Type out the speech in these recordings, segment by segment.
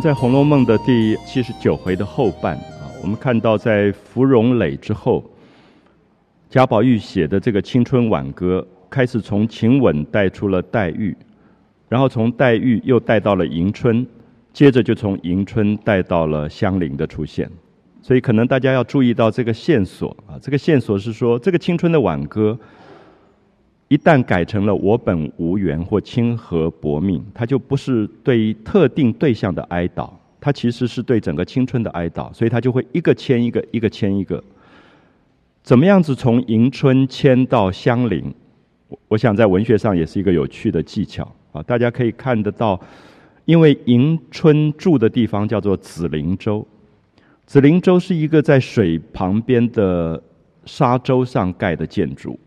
在《红楼梦》的第七十九回的后半啊，我们看到在芙蓉蕾之后，贾宝玉写的这个青春挽歌，开始从晴雯带出了黛玉，然后从黛玉又带到了迎春，接着就从迎春带到了香菱的出现。所以可能大家要注意到这个线索啊，这个线索是说，这个青春的挽歌。一旦改成了“我本无缘”或“清河薄命”，它就不是对特定对象的哀悼，它其实是对整个青春的哀悼，所以它就会一个牵一个，一个牵一个。怎么样子从迎春牵到香菱？我想在文学上也是一个有趣的技巧啊！大家可以看得到，因为迎春住的地方叫做紫菱洲，紫菱洲是一个在水旁边的沙洲上盖的建筑。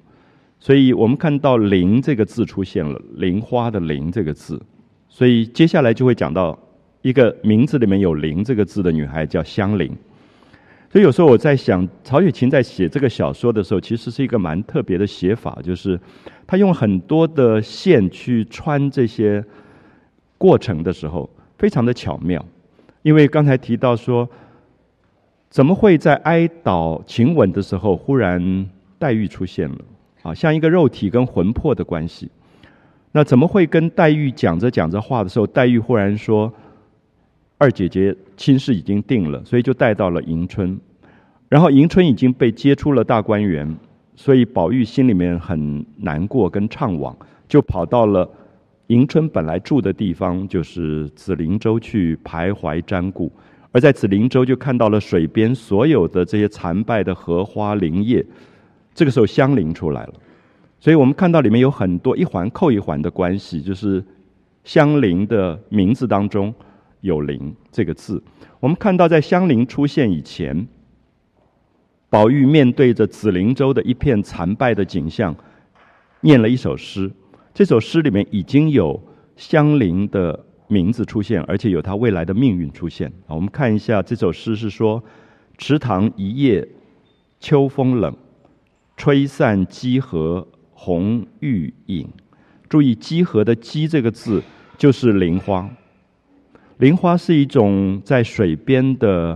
所以我们看到“菱”这个字出现了，“菱花”的“菱”这个字，所以接下来就会讲到一个名字里面有“菱”这个字的女孩叫香菱。所以有时候我在想，曹雪芹在写这个小说的时候，其实是一个蛮特别的写法，就是他用很多的线去穿这些过程的时候，非常的巧妙。因为刚才提到说，怎么会在哀悼晴雯的时候，忽然黛玉出现了？啊，像一个肉体跟魂魄的关系，那怎么会跟黛玉讲着讲着话的时候，黛玉忽然说：“二姐姐亲事已经定了，所以就带到了迎春，然后迎春已经被接出了大观园，所以宝玉心里面很难过跟怅惘，就跑到了迎春本来住的地方，就是紫菱洲去徘徊瞻顾，而在紫菱洲就看到了水边所有的这些残败的荷花林叶。”这个时候香菱出来了，所以我们看到里面有很多一环扣一环的关系，就是香菱的名字当中有“菱”这个字。我们看到在香菱出现以前，宝玉面对着紫菱洲的一片残败的景象，念了一首诗。这首诗里面已经有香菱的名字出现，而且有她未来的命运出现。我们看一下这首诗是说：“池塘一夜秋风冷。”吹散积荷红玉影，注意“积荷”的“鸡”这个字就是菱花。菱花是一种在水边的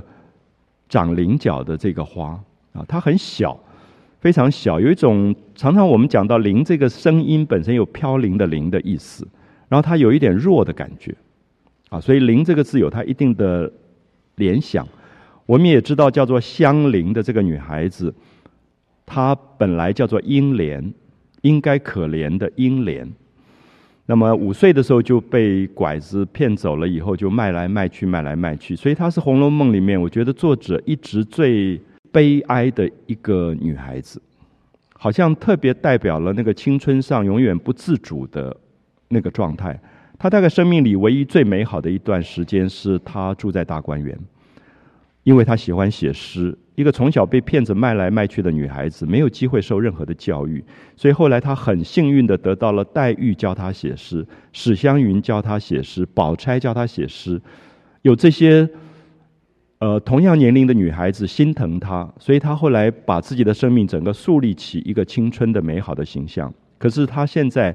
长菱角的这个花啊，它很小，非常小。有一种常常我们讲到“菱”这个声音本身有飘零的“零”的意思，然后它有一点弱的感觉啊，所以“菱”这个字有它一定的联想。我们也知道叫做香菱的这个女孩子。她本来叫做英莲，应该可怜的英莲。那么五岁的时候就被拐子骗走了，以后就卖来卖去，卖来卖去。所以她是《红楼梦》里面，我觉得作者一直最悲哀的一个女孩子，好像特别代表了那个青春上永远不自主的那个状态。她大概生命里唯一最美好的一段时间，是她住在大观园，因为她喜欢写诗。一个从小被骗子卖来卖去的女孩子，没有机会受任何的教育，所以后来她很幸运的得到了黛玉教她写诗，史湘云教她写诗，宝钗教她写诗，有这些，呃，同样年龄的女孩子心疼她，所以她后来把自己的生命整个树立起一个青春的美好的形象。可是她现在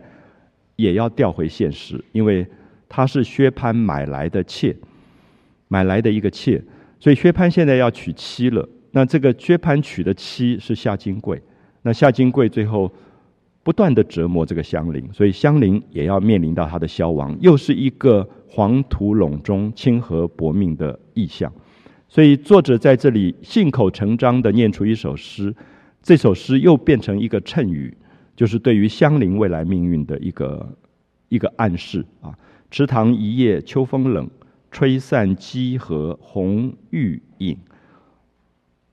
也要调回现实，因为她是薛蟠买来的妾，买来的一个妾，所以薛蟠现在要娶妻了。那这个薛蟠娶的妻是夏金桂，那夏金桂最后不断的折磨这个香菱，所以香菱也要面临到她的消亡，又是一个黄土陇中清河薄命的意象。所以作者在这里信口成章的念出一首诗，这首诗又变成一个谶语，就是对于香菱未来命运的一个一个暗示啊。池塘一夜秋风冷，吹散积荷红玉影。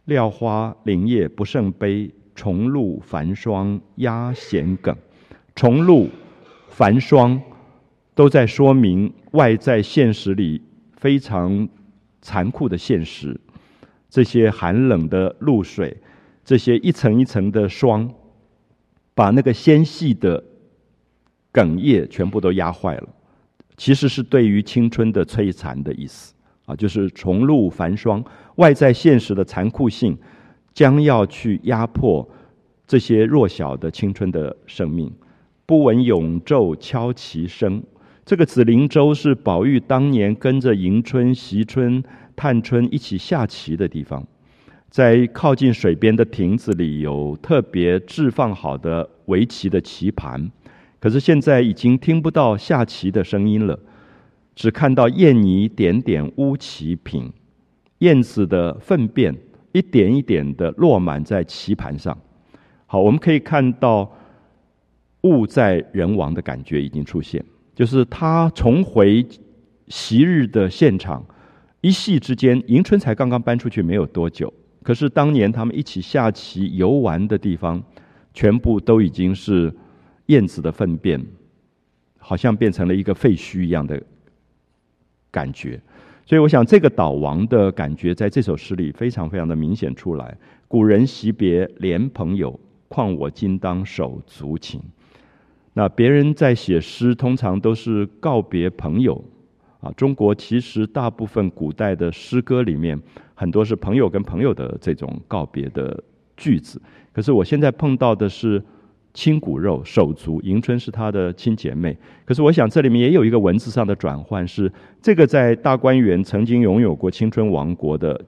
料花林叶不胜悲，重露繁霜压弦梗。重露、繁霜，都在说明外在现实里非常残酷的现实。这些寒冷的露水，这些一层一层的霜，把那个纤细的梗叶全部都压坏了。其实是对于青春的摧残的意思。啊，就是重露繁霜，外在现实的残酷性，将要去压迫这些弱小的青春的生命。不闻永昼敲其声，这个紫菱洲是宝玉当年跟着迎春、惜春、探春一起下棋的地方，在靠近水边的亭子里有特别置放好的围棋的棋盘，可是现在已经听不到下棋的声音了，只看到燕泥点点乌棋品，燕子的粪便一点一点的落满在棋盘上。好，我们可以看到物在人亡的感觉已经出现。就是他重回昔日的现场，一夕之间，迎春才刚刚搬出去没有多久，可是当年他们一起下棋游玩的地方，全部都已经是燕子的粪便，好像变成了一个废墟一样的感觉。所以，我想这个倒亡的感觉，在这首诗里非常非常的明显出来。古人惜别连朋友，况我今当手足情。那别人在写诗，通常都是告别朋友，啊，中国其实大部分古代的诗歌里面，很多是朋友跟朋友的这种告别的句子。可是我现在碰到的是亲骨肉手足，迎春是他的亲姐妹。可是我想这里面也有一个文字上的转换，是这个在大观园曾经拥有过青春王国的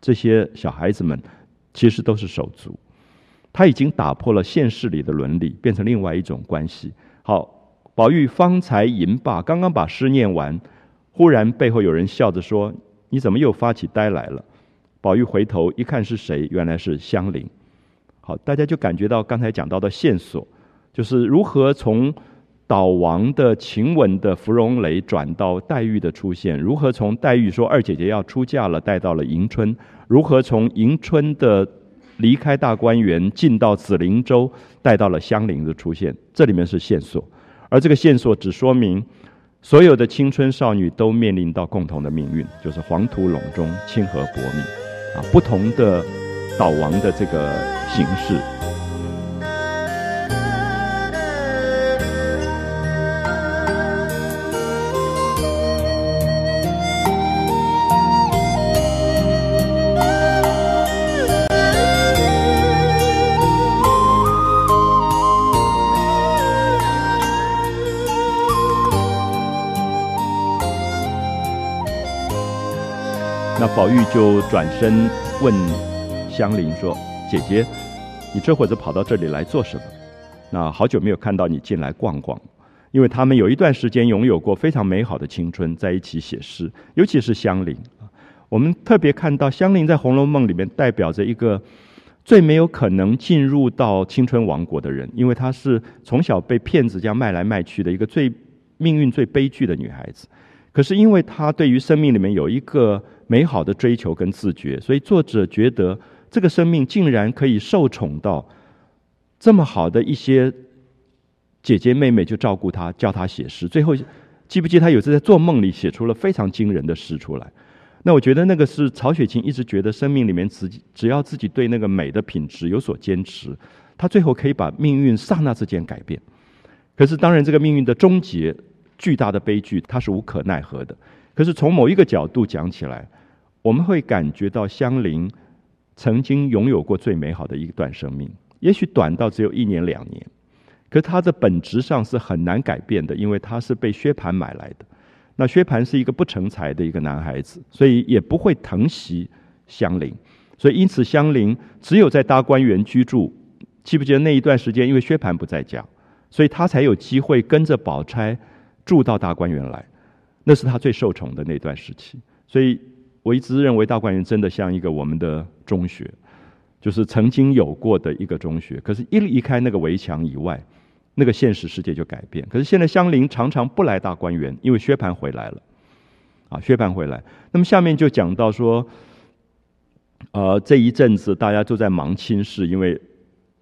这些小孩子们，其实都是手足。他已经打破了现实里的伦理，变成另外一种关系。好，宝玉方才吟罢，刚刚把诗念完，忽然背后有人笑着说：“你怎么又发起呆来了？”宝玉回头一看是谁，原来是香菱。好，大家就感觉到刚才讲到的线索，就是如何从倒亡的晴雯的芙蓉蕾转到黛玉的出现，如何从黛玉说二姐姐要出嫁了带到了迎春，如何从迎春的。离开大观园，进到紫菱洲，带到了香菱的出现。这里面是线索，而这个线索只说明，所有的青春少女都面临到共同的命运，就是黄土陇中，清河薄命，啊，不同的倒亡的这个形式。那宝玉就转身问香菱说：“姐姐，你这会子跑到这里来做什么？那好久没有看到你进来逛逛，因为他们有一段时间拥有过非常美好的青春，在一起写诗，尤其是香菱我们特别看到香菱在《红楼梦》里面代表着一个最没有可能进入到青春王国的人，因为她是从小被骗子这样卖来卖去的一个最命运最悲剧的女孩子。可是因为她对于生命里面有一个。美好的追求跟自觉，所以作者觉得这个生命竟然可以受宠到这么好的一些姐姐妹妹就照顾他，教他写诗。最后记不记得他有次在做梦里写出了非常惊人的诗出来？那我觉得那个是曹雪芹一直觉得生命里面自己只要自己对那个美的品质有所坚持，他最后可以把命运刹那之间改变。可是当然这个命运的终结，巨大的悲剧，他是无可奈何的。可是从某一个角度讲起来，我们会感觉到香菱曾经拥有过最美好的一段生命，也许短到只有一年两年，可她的本质上是很难改变的，因为她是被薛蟠买来的。那薛蟠是一个不成才的一个男孩子，所以也不会疼惜香菱，所以因此香菱只有在大观园居住。记不记得那一段时间，因为薛蟠不在家，所以他才有机会跟着宝钗住到大观园来。那是他最受宠的那段时期，所以我一直认为大观园真的像一个我们的中学，就是曾经有过的一个中学。可是，一离开那个围墙以外，那个现实世界就改变。可是现在香菱常常不来大观园，因为薛蟠回来了。啊，薛蟠回来，那么下面就讲到说，呃，这一阵子大家都在忙亲事，因为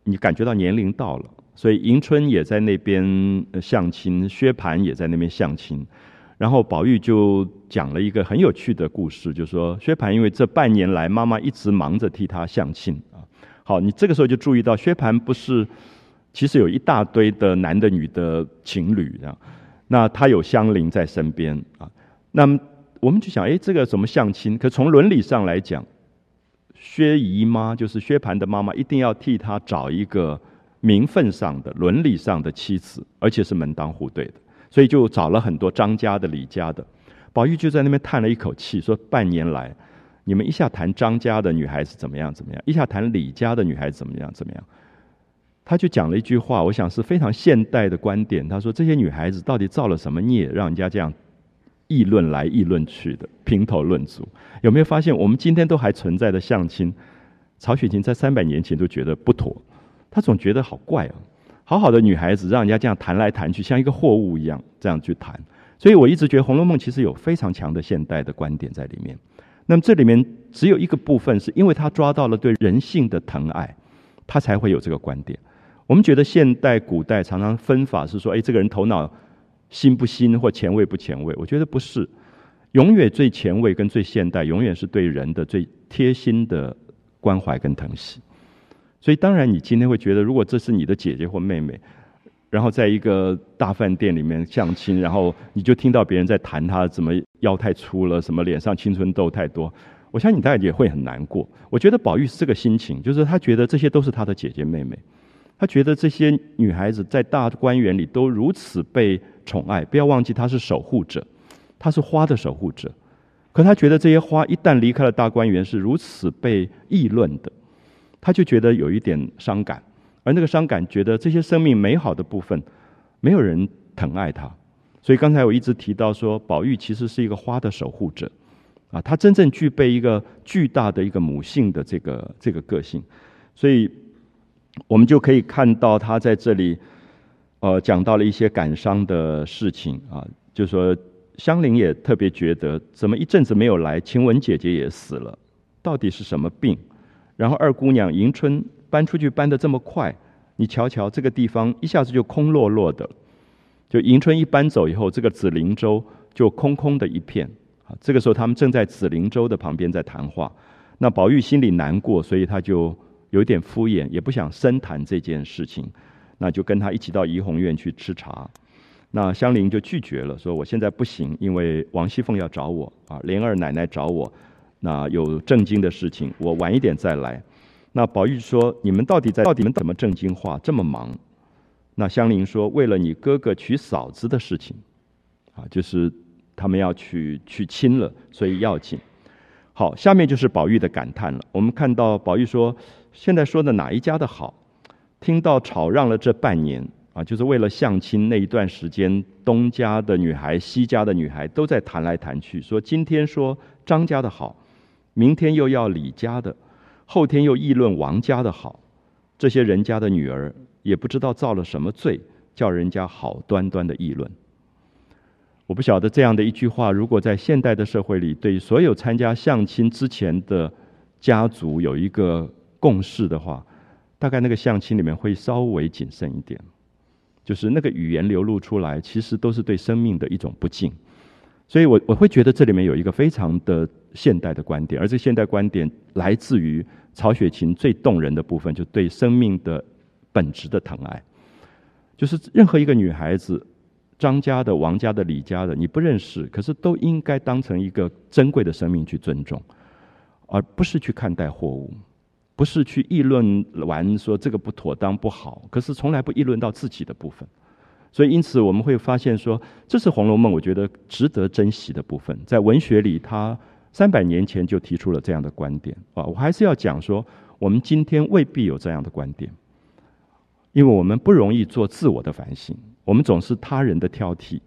你感觉到年龄到了，所以迎春也在那边相亲，薛蟠也在那边相亲。然后宝玉就讲了一个很有趣的故事，就说薛蟠因为这半年来妈妈一直忙着替他相亲啊。好，你这个时候就注意到薛蟠不是，其实有一大堆的男的女的情侣这样，那他有香菱在身边啊。那么我们就想，哎，这个怎么相亲？可从伦理上来讲，薛姨妈就是薛蟠的妈妈，一定要替他找一个名分上的、伦理上的妻子，而且是门当户对的。所以就找了很多张家的、李家的。宝玉就在那边叹了一口气，说：“半年来，你们一下谈张家的女孩子怎么样怎么样，一下谈李家的女孩子怎么样怎么样。”他就讲了一句话，我想是非常现代的观点。他说：“这些女孩子到底造了什么孽，让人家这样议论来议论去的，评头论足？有没有发现，我们今天都还存在的相亲，曹雪芹在三百年前都觉得不妥，他总觉得好怪啊！好好的女孩子，让人家这样谈来谈去，像一个货物一样这样去谈。所以我一直觉得《红楼梦》其实有非常强的现代的观点在里面。那么这里面只有一个部分，是因为他抓到了对人性的疼爱，他才会有这个观点。”我们觉得现代、古代常常分法是说，哎，这个人头脑新不新或前卫不前卫？我觉得不是，永远最前卫跟最现代，永远是对人的最贴心的关怀跟疼惜。所以，当然你今天会觉得，如果这是你的姐姐或妹妹，然后在一个大饭店里面相亲，然后你就听到别人在谈她怎么腰太粗了，什么脸上青春痘太多，我相信你大概也会很难过。我觉得宝玉是这个心情，就是他觉得这些都是他的姐姐妹妹。他觉得这些女孩子在大观园里都如此被宠爱，不要忘记她是守护者，她是花的守护者。可他觉得这些花一旦离开了大观园，是如此被议论的，他就觉得有一点伤感。而那个伤感，觉得这些生命美好的部分，没有人疼爱他。所以刚才我一直提到说，宝玉其实是一个花的守护者，啊，他真正具备一个巨大的一个母性的这个这个个性，所以。我们就可以看到他在这里，呃，讲到了一些感伤的事情啊，就说香菱也特别觉得，怎么一阵子没有来，晴雯姐姐也死了，到底是什么病？然后二姑娘迎春搬出去搬得这么快，你瞧瞧这个地方一下子就空落落的，就迎春一搬走以后，这个紫菱洲就空空的一片啊。这个时候他们正在紫菱洲的旁边在谈话，那宝玉心里难过，所以他就。有点敷衍，也不想深谈这件事情，那就跟他一起到怡红院去吃茶。那香菱就拒绝了，说我现在不行，因为王熙凤要找我啊，莲儿奶奶找我，那有正经的事情，我晚一点再来。那宝玉说：“你们到底在到底们怎么正经话这么忙？”那香菱说：“为了你哥哥娶嫂子的事情，啊，就是他们要娶娶亲了，所以要紧。”好，下面就是宝玉的感叹了。我们看到宝玉说。现在说的哪一家的好？听到吵让了这半年啊，就是为了相亲那一段时间，东家的女孩、西家的女孩都在谈来谈去，说今天说张家的好，明天又要李家的，后天又议论王家的好。这些人家的女儿也不知道造了什么罪，叫人家好端端的议论。我不晓得这样的一句话，如果在现代的社会里，对所有参加相亲之前的家族有一个。共识的话，大概那个相亲里面会稍微谨慎一点，就是那个语言流露出来，其实都是对生命的一种不敬。所以我我会觉得这里面有一个非常的现代的观点，而这现代观点来自于曹雪芹最动人的部分，就对生命的本质的疼爱。就是任何一个女孩子，张家的、王家的、李家的，你不认识，可是都应该当成一个珍贵的生命去尊重，而不是去看待货物。不是去议论完说这个不妥当不好，可是从来不议论到自己的部分，所以因此我们会发现说，这是《红楼梦》我觉得值得珍惜的部分。在文学里，他三百年前就提出了这样的观点啊，我还是要讲说，我们今天未必有这样的观点，因为我们不容易做自我的反省，我们总是他人的挑剔，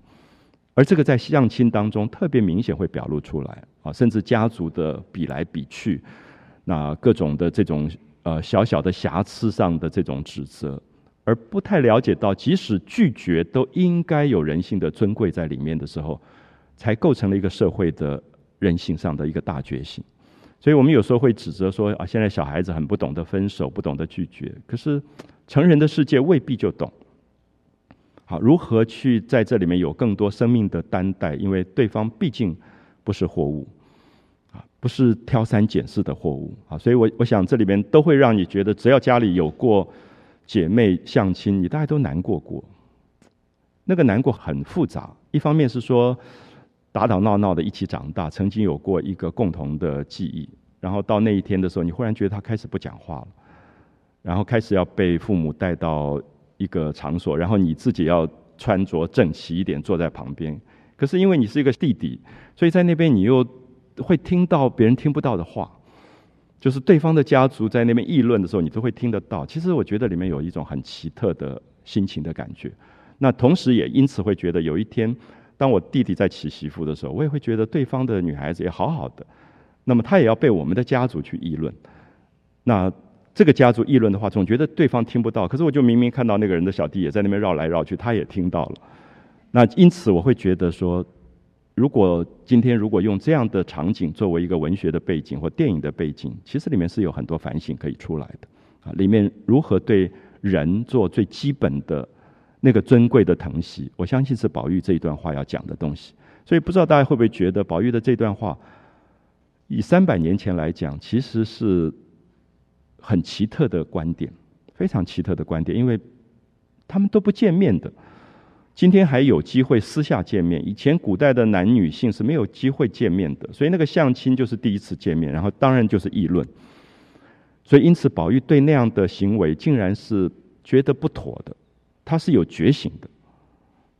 而这个在相亲当中特别明显会表露出来啊，甚至家族的比来比去。那各种的这种呃小小的瑕疵上的这种指责，而不太了解到，即使拒绝都应该有人性的尊贵在里面的时候，才构成了一个社会的人性上的一个大觉醒。所以我们有时候会指责说啊，现在小孩子很不懂得分手，不懂得拒绝。可是成人的世界未必就懂。好，如何去在这里面有更多生命的担待？因为对方毕竟不是货物。啊不是挑三拣四的货物啊，所以我我想这里面都会让你觉得，只要家里有过姐妹相亲，你大概都难过过。那个难过很复杂，一方面是说打打闹闹的一起长大，曾经有过一个共同的记忆，然后到那一天的时候，你忽然觉得他开始不讲话了，然后开始要被父母带到一个场所，然后你自己要穿着整齐一点，坐在旁边。可是因为你是一个弟弟，所以在那边你又会听到别人听不到的话，就是对方的家族在那边议论的时候，你都会听得到。其实我觉得里面有一种很奇特的心情的感觉。那同时也因此会觉得，有一天当我弟弟在娶媳妇的时候，我也会觉得对方的女孩子也好好的。那么他也要被我们的家族去议论。那这个家族议论的话，总觉得对方听不到。可是我就明明看到那个人的小弟也在那边绕来绕去，他也听到了。那因此我会觉得说，如果今天如果用这样的场景作为一个文学的背景或电影的背景，其实里面是有很多反省可以出来的。啊，里面如何对人做最基本的那个尊贵的疼惜，我相信是宝玉这一段话要讲的东西。所以不知道大家会不会觉得宝玉的这段话，以三百年前来讲，其实是。很奇特的观点，非常奇特的观点，因为他们都不见面的。今天还有机会私下见面，以前古代的男女性是没有机会见面的，所以那个相亲就是第一次见面，然后当然就是议论。所以因此，宝玉对那样的行为竟然是觉得不妥的，他是有觉醒的。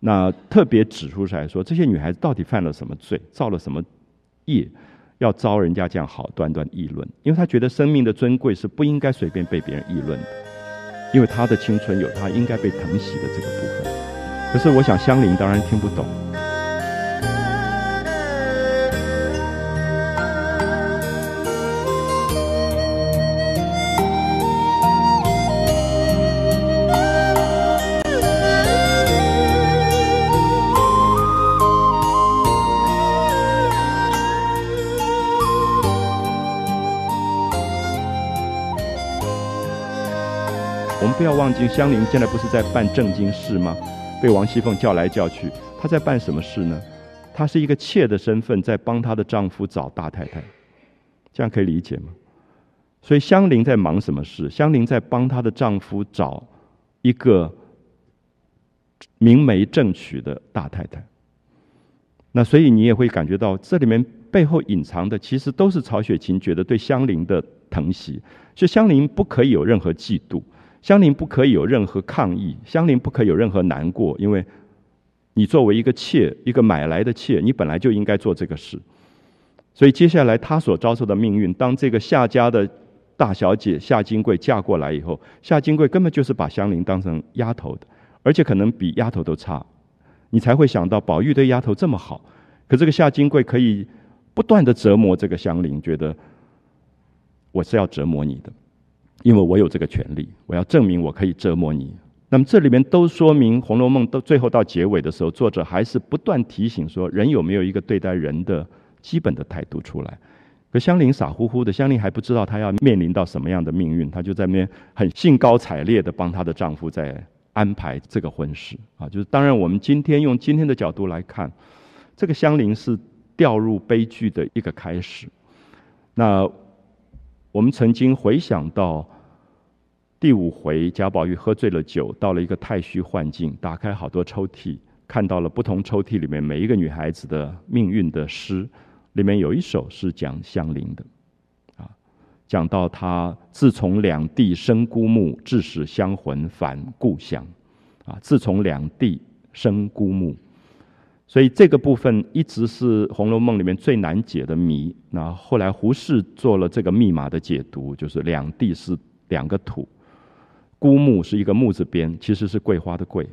那特别指出来说，这些女孩子到底犯了什么罪，造了什么业？要遭人家这样好端端议论，因为他觉得生命的尊贵是不应该随便被别人议论的，因为他的青春有他应该被疼惜的这个部分。可是我想香菱当然听不懂。我们不要忘记，香菱现在不是在办正经事吗？被王熙凤叫来叫去，她在办什么事呢？她是一个妾的身份，在帮她的丈夫找大太太，这样可以理解吗？所以香菱在忙什么事？香菱在帮她的丈夫找一个明媒正娶的大太太。那所以你也会感觉到，这里面背后隐藏的，其实都是曹雪芹觉得对香菱的疼惜，所以香菱不可以有任何嫉妒。香菱不可以有任何抗议，香菱不可以有任何难过，因为你作为一个妾，一个买来的妾，你本来就应该做这个事。所以接下来她所遭受的命运，当这个夏家的大小姐夏金桂嫁过来以后，夏金桂根本就是把香菱当成丫头的，而且可能比丫头都差。你才会想到宝玉对丫头这么好，可这个夏金桂可以不断的折磨这个香菱，觉得我是要折磨你的。因为我有这个权利，我要证明我可以折磨你。那么这里面都说明《红楼梦》到最后到结尾的时候，作者还是不断提醒说，人有没有一个对待人的基本的态度出来？可香菱傻乎乎的，香菱还不知道她要面临到什么样的命运，她就在那边很兴高采烈的帮她的丈夫在安排这个婚事啊。就是当然，我们今天用今天的角度来看，这个香菱是掉入悲剧的一个开始。那我们曾经回想到。第五回，贾宝玉喝醉了酒，到了一个太虚幻境，打开好多抽屉，看到了不同抽屉里面每一个女孩子的命运的诗，里面有一首是讲香菱的，啊，讲到她自从两地生孤木，致使香魂返故乡，啊，自从两地生孤木，所以这个部分一直是《红楼梦》里面最难解的谜。那后来胡适做了这个密码的解读，就是两地是两个土。孤木是一个木字边，其实是桂花的桂，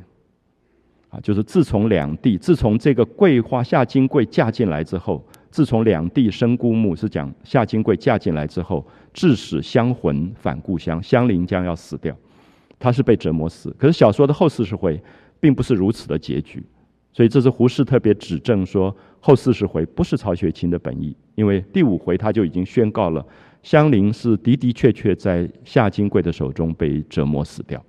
啊，就是自从两地，自从这个桂花夏金桂嫁进来之后，自从两地生孤木，是讲夏金桂嫁进来之后，致使香魂返故乡，香菱将要死掉，她是被折磨死。可是小说的后四十回并不是如此的结局，所以这是胡适特别指正说，后四十回不是曹雪芹的本意，因为第五回他就已经宣告了。香菱是的的确确在夏金贵的手中被折磨死掉，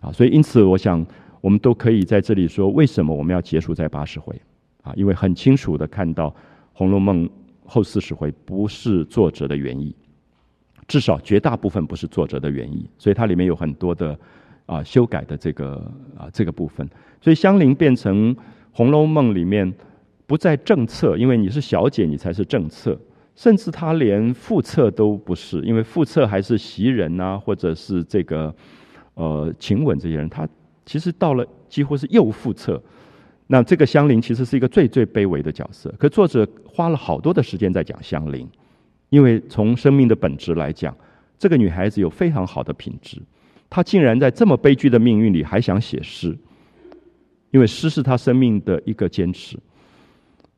啊，所以因此我想我们都可以在这里说，为什么我们要结束在八十回？啊，因为很清楚的看到《红楼梦》后四十回不是作者的原意，至少绝大部分不是作者的原意，所以它里面有很多的啊修改的这个啊这个部分，所以香菱变成《红楼梦》里面不在正册，因为你是小姐，你才是正册。甚至他连副册都不是，因为副册还是袭人呐，或者是这个呃晴雯这些人。他其实到了几乎是右副侧。那这个香菱其实是一个最最卑微的角色，可作者花了好多的时间在讲香菱，因为从生命的本质来讲，这个女孩子有非常好的品质，她竟然在这么悲剧的命运里还想写诗，因为诗是她生命的一个坚持，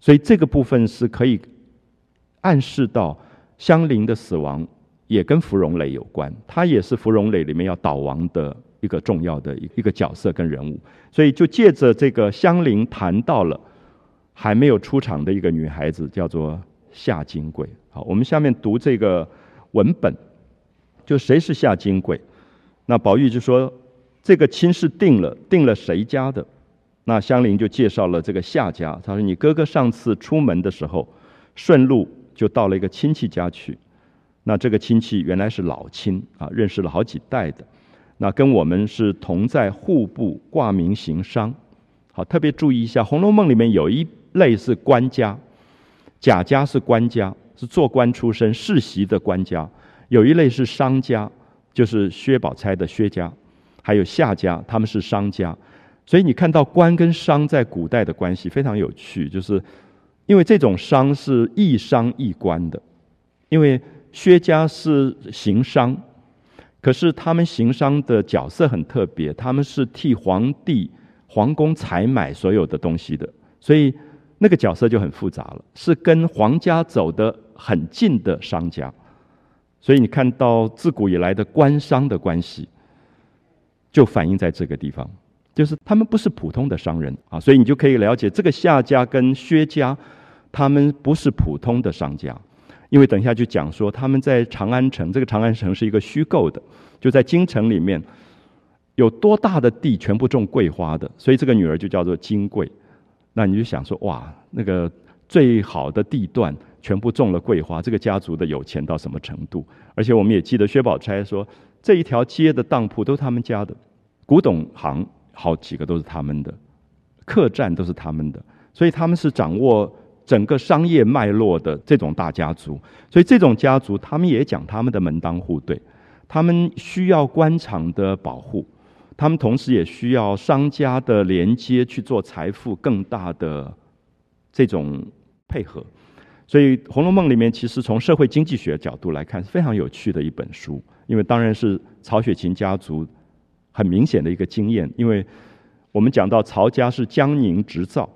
所以这个部分是可以暗示到香菱的死亡也跟芙蓉磊有关，她也是芙蓉磊里面要倒亡的。一个重要的一个角色跟人物，所以就借着这个香菱谈到了还没有出场的一个女孩子，叫做夏金桂。好，我们下面读这个文本，就谁是夏金桂？那宝玉就说这个亲事定了，定了谁家的？那香菱就介绍了这个夏家。他说：“你哥哥上次出门的时候，顺路就到了一个亲戚家去。那这个亲戚原来是老亲啊，认识了好几代的。”那跟我们是同在户部挂名行商，好，特别注意一下，《红楼梦》里面有一类是官家，贾家是官家，是做官出身世袭的官家；有一类是商家，就是薛宝钗的薛家，还有夏家，他们是商家。所以你看到官跟商在古代的关系非常有趣，就是因为这种商是亦商亦官的，因为薛家是行商。可是他们行商的角色很特别，他们是替皇帝、皇宫采买所有的东西的，所以那个角色就很复杂了，是跟皇家走得很近的商家。所以你看到自古以来的官商的关系，就反映在这个地方，就是他们不是普通的商人啊，所以你就可以了解这个夏家跟薛家，他们不是普通的商家。因为等一下就讲说，他们在长安城，这个长安城是一个虚构的，就在京城里面，有多大的地全部种桂花的，所以这个女儿就叫做金桂。那你就想说，哇，那个最好的地段全部种了桂花，这个家族的有钱到什么程度？而且我们也记得薛宝钗说，这一条街的当铺都是他们家的，古董行好几个都是他们的，客栈都是他们的，所以他们是掌握。整个商业脉络的这种大家族，所以这种家族他们也讲他们的门当户对，他们需要官场的保护，他们同时也需要商家的连接去做财富更大的这种配合。所以《红楼梦》里面其实从社会经济学角度来看是非常有趣的一本书，因为当然是曹雪芹家族很明显的一个经验，因为我们讲到曹家是江宁织造。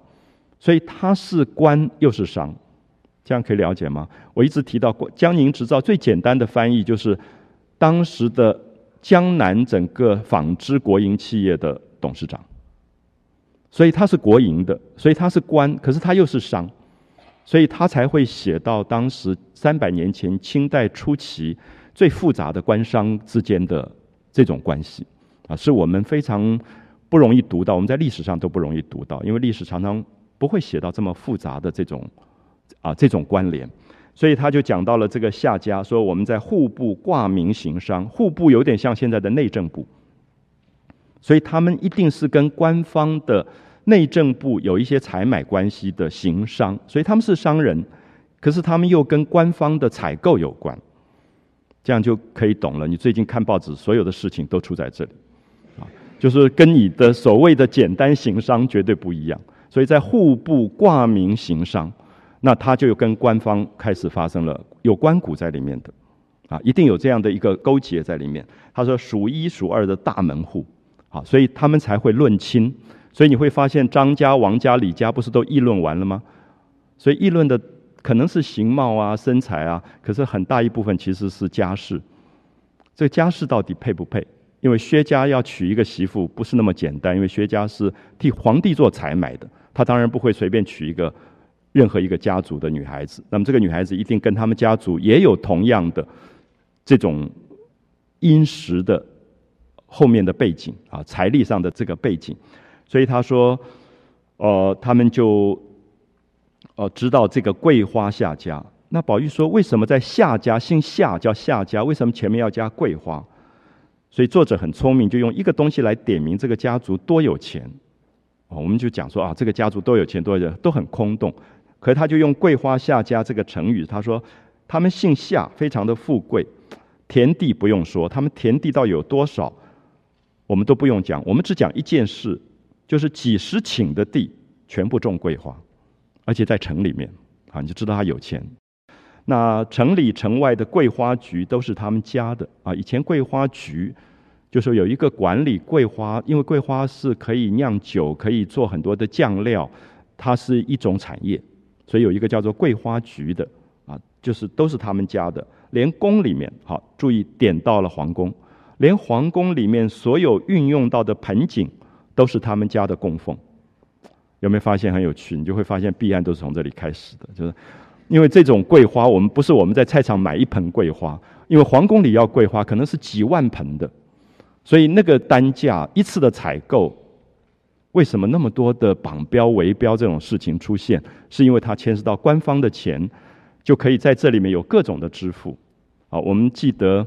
所以他是官又是商，这样可以了解吗？我一直提到过江宁织造最简单的翻译就是当时的江南整个纺织国营企业的董事长。所以他是国营的，所以他是官，可是他又是商，所以他才会写到当时三百年前清代初期最复杂的官商之间的这种关系啊，是我们非常不容易读到，我们在历史上都不容易读到，因为历史常常。不会写到这么复杂的这种啊这种关联，所以他就讲到了这个下家，说我们在户部挂名行商，户部有点像现在的内政部，所以他们一定是跟官方的内政部有一些采买关系的行商，所以他们是商人，可是他们又跟官方的采购有关，这样就可以懂了。你最近看报纸，所有的事情都出在这里，啊，就是跟你的所谓的简单行商绝对不一样。所以在户部挂名行商，那他就跟官方开始发生了有关股在里面的，啊，一定有这样的一个勾结在里面。他说数一数二的大门户，啊，所以他们才会论亲。所以你会发现张家、王家、李家不是都议论完了吗？所以议论的可能是形貌啊、身材啊，可是很大一部分其实是家世。这家世到底配不配？因为薛家要娶一个媳妇不是那么简单，因为薛家是替皇帝做采买的。他当然不会随便娶一个任何一个家族的女孩子，那么这个女孩子一定跟他们家族也有同样的这种殷实的后面的背景啊，财力上的这个背景，所以他说，呃，他们就呃知道这个桂花夏家。那宝玉说，为什么在夏家姓夏叫夏家？为什么前面要加桂花？所以作者很聪明，就用一个东西来点明这个家族多有钱。我们就讲说啊，这个家族都有钱，多有都很空洞。可是他就用“桂花夏家”这个成语，他说他们姓夏，非常的富贵，田地不用说，他们田地到有多少，我们都不用讲，我们只讲一件事，就是几十顷的地全部种桂花，而且在城里面，啊，你就知道他有钱。那城里城外的桂花菊都是他们家的啊。以前桂花菊就是有一个管理桂花，因为桂花是可以酿酒，可以做很多的酱料，它是一种产业，所以有一个叫做桂花局的啊，就是都是他们家的。连宫里面，好注意点到了皇宫，连皇宫里面所有运用到的盆景都是他们家的供奉。有没有发现很有趣？你就会发现弊案都是从这里开始的，就是。因为这种桂花，我们不是我们在菜场买一盆桂花，因为皇宫里要桂花可能是几万盆的，所以那个单价一次的采购，为什么那么多的绑标围标这种事情出现？是因为它牵涉到官方的钱，就可以在这里面有各种的支付。好，我们记得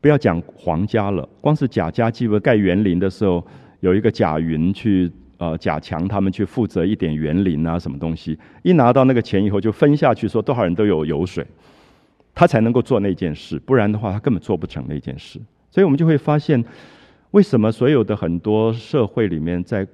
不要讲皇家了，光是贾家记得盖园林的时候，有一个贾云去。呃，贾强他们去负责一点园林啊，什么东西？一拿到那个钱以后，就分下去，说多少人都有油水，他才能够做那件事，不然的话，他根本做不成那件事。所以我们就会发现，为什么所有的很多社会里面，在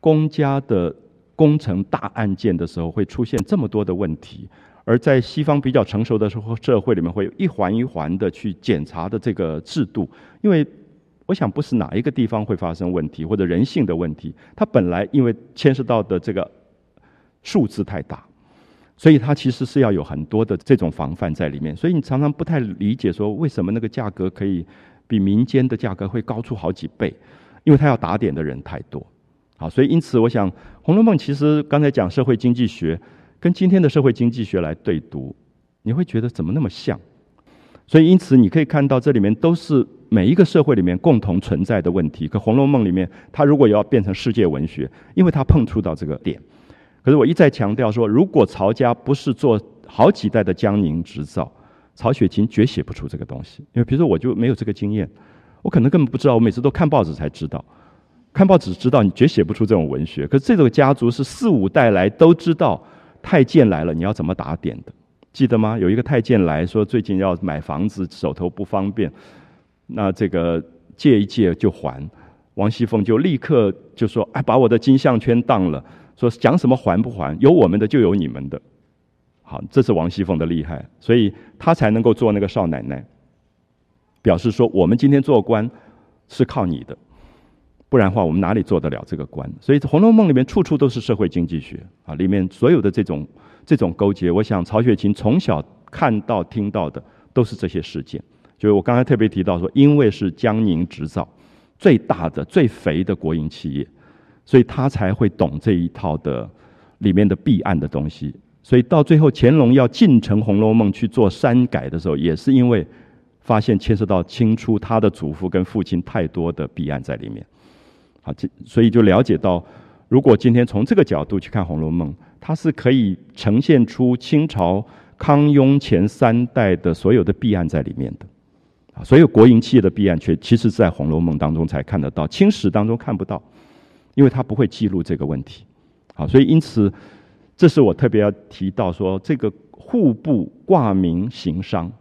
公家的工程大案件的时候，会出现这么多的问题，而在西方比较成熟的时候，社会里面会有一环一环的去检查的这个制度，因为。我想不是哪一个地方会发生问题，或者人性的问题。它本来因为牵涉到的这个数字太大，所以它其实是要有很多的这种防范在里面。所以你常常不太理解说，为什么那个价格可以比民间的价格会高出好几倍？因为它要打点的人太多。好，所以因此我想，《红楼梦》其实刚才讲社会经济学，跟今天的社会经济学来对读，你会觉得怎么那么像？所以因此你可以看到这里面都是。每一个社会里面共同存在的问题，可《红楼梦》里面，它如果要变成世界文学，因为它碰触到这个点。可是我一再强调说，如果曹家不是做好几代的江宁织造，曹雪芹绝写不出这个东西。因为比如说，我就没有这个经验，我可能根本不知道，我每次都看报纸才知道，看报纸知道你绝写不出这种文学。可是这个家族是四五代来都知道，太监来了你要怎么打点的，记得吗？有一个太监来说，最近要买房子，手头不方便。那这个借一借就还，王熙凤就立刻就说：“哎，把我的金项圈当了。”说讲什么还不还？有我们的就有你们的。好，这是王熙凤的厉害，所以她才能够做那个少奶奶，表示说我们今天做官是靠你的，不然的话我们哪里做得了这个官？所以《红楼梦》里面处处都是社会经济学啊，里面所有的这种这种勾结，我想曹雪芹从小看到听到的都是这些事件。就是我刚才特别提到说，因为是江宁织造最大的、最肥的国营企业，所以他才会懂这一套的里面的弊案的东西。所以到最后，乾隆要进城《红楼梦》去做删改的时候，也是因为发现牵涉到清初他的祖父跟父亲太多的弊案在里面。好，这所以就了解到，如果今天从这个角度去看《红楼梦》，它是可以呈现出清朝康雍前三代的所有的弊案在里面的。啊所有国营企业的弊案，却其实在《红楼梦》当中才看得到，清史当中看不到，因为它不会记录这个问题。好，所以因此，这是我特别要提到说，这个户部挂名行商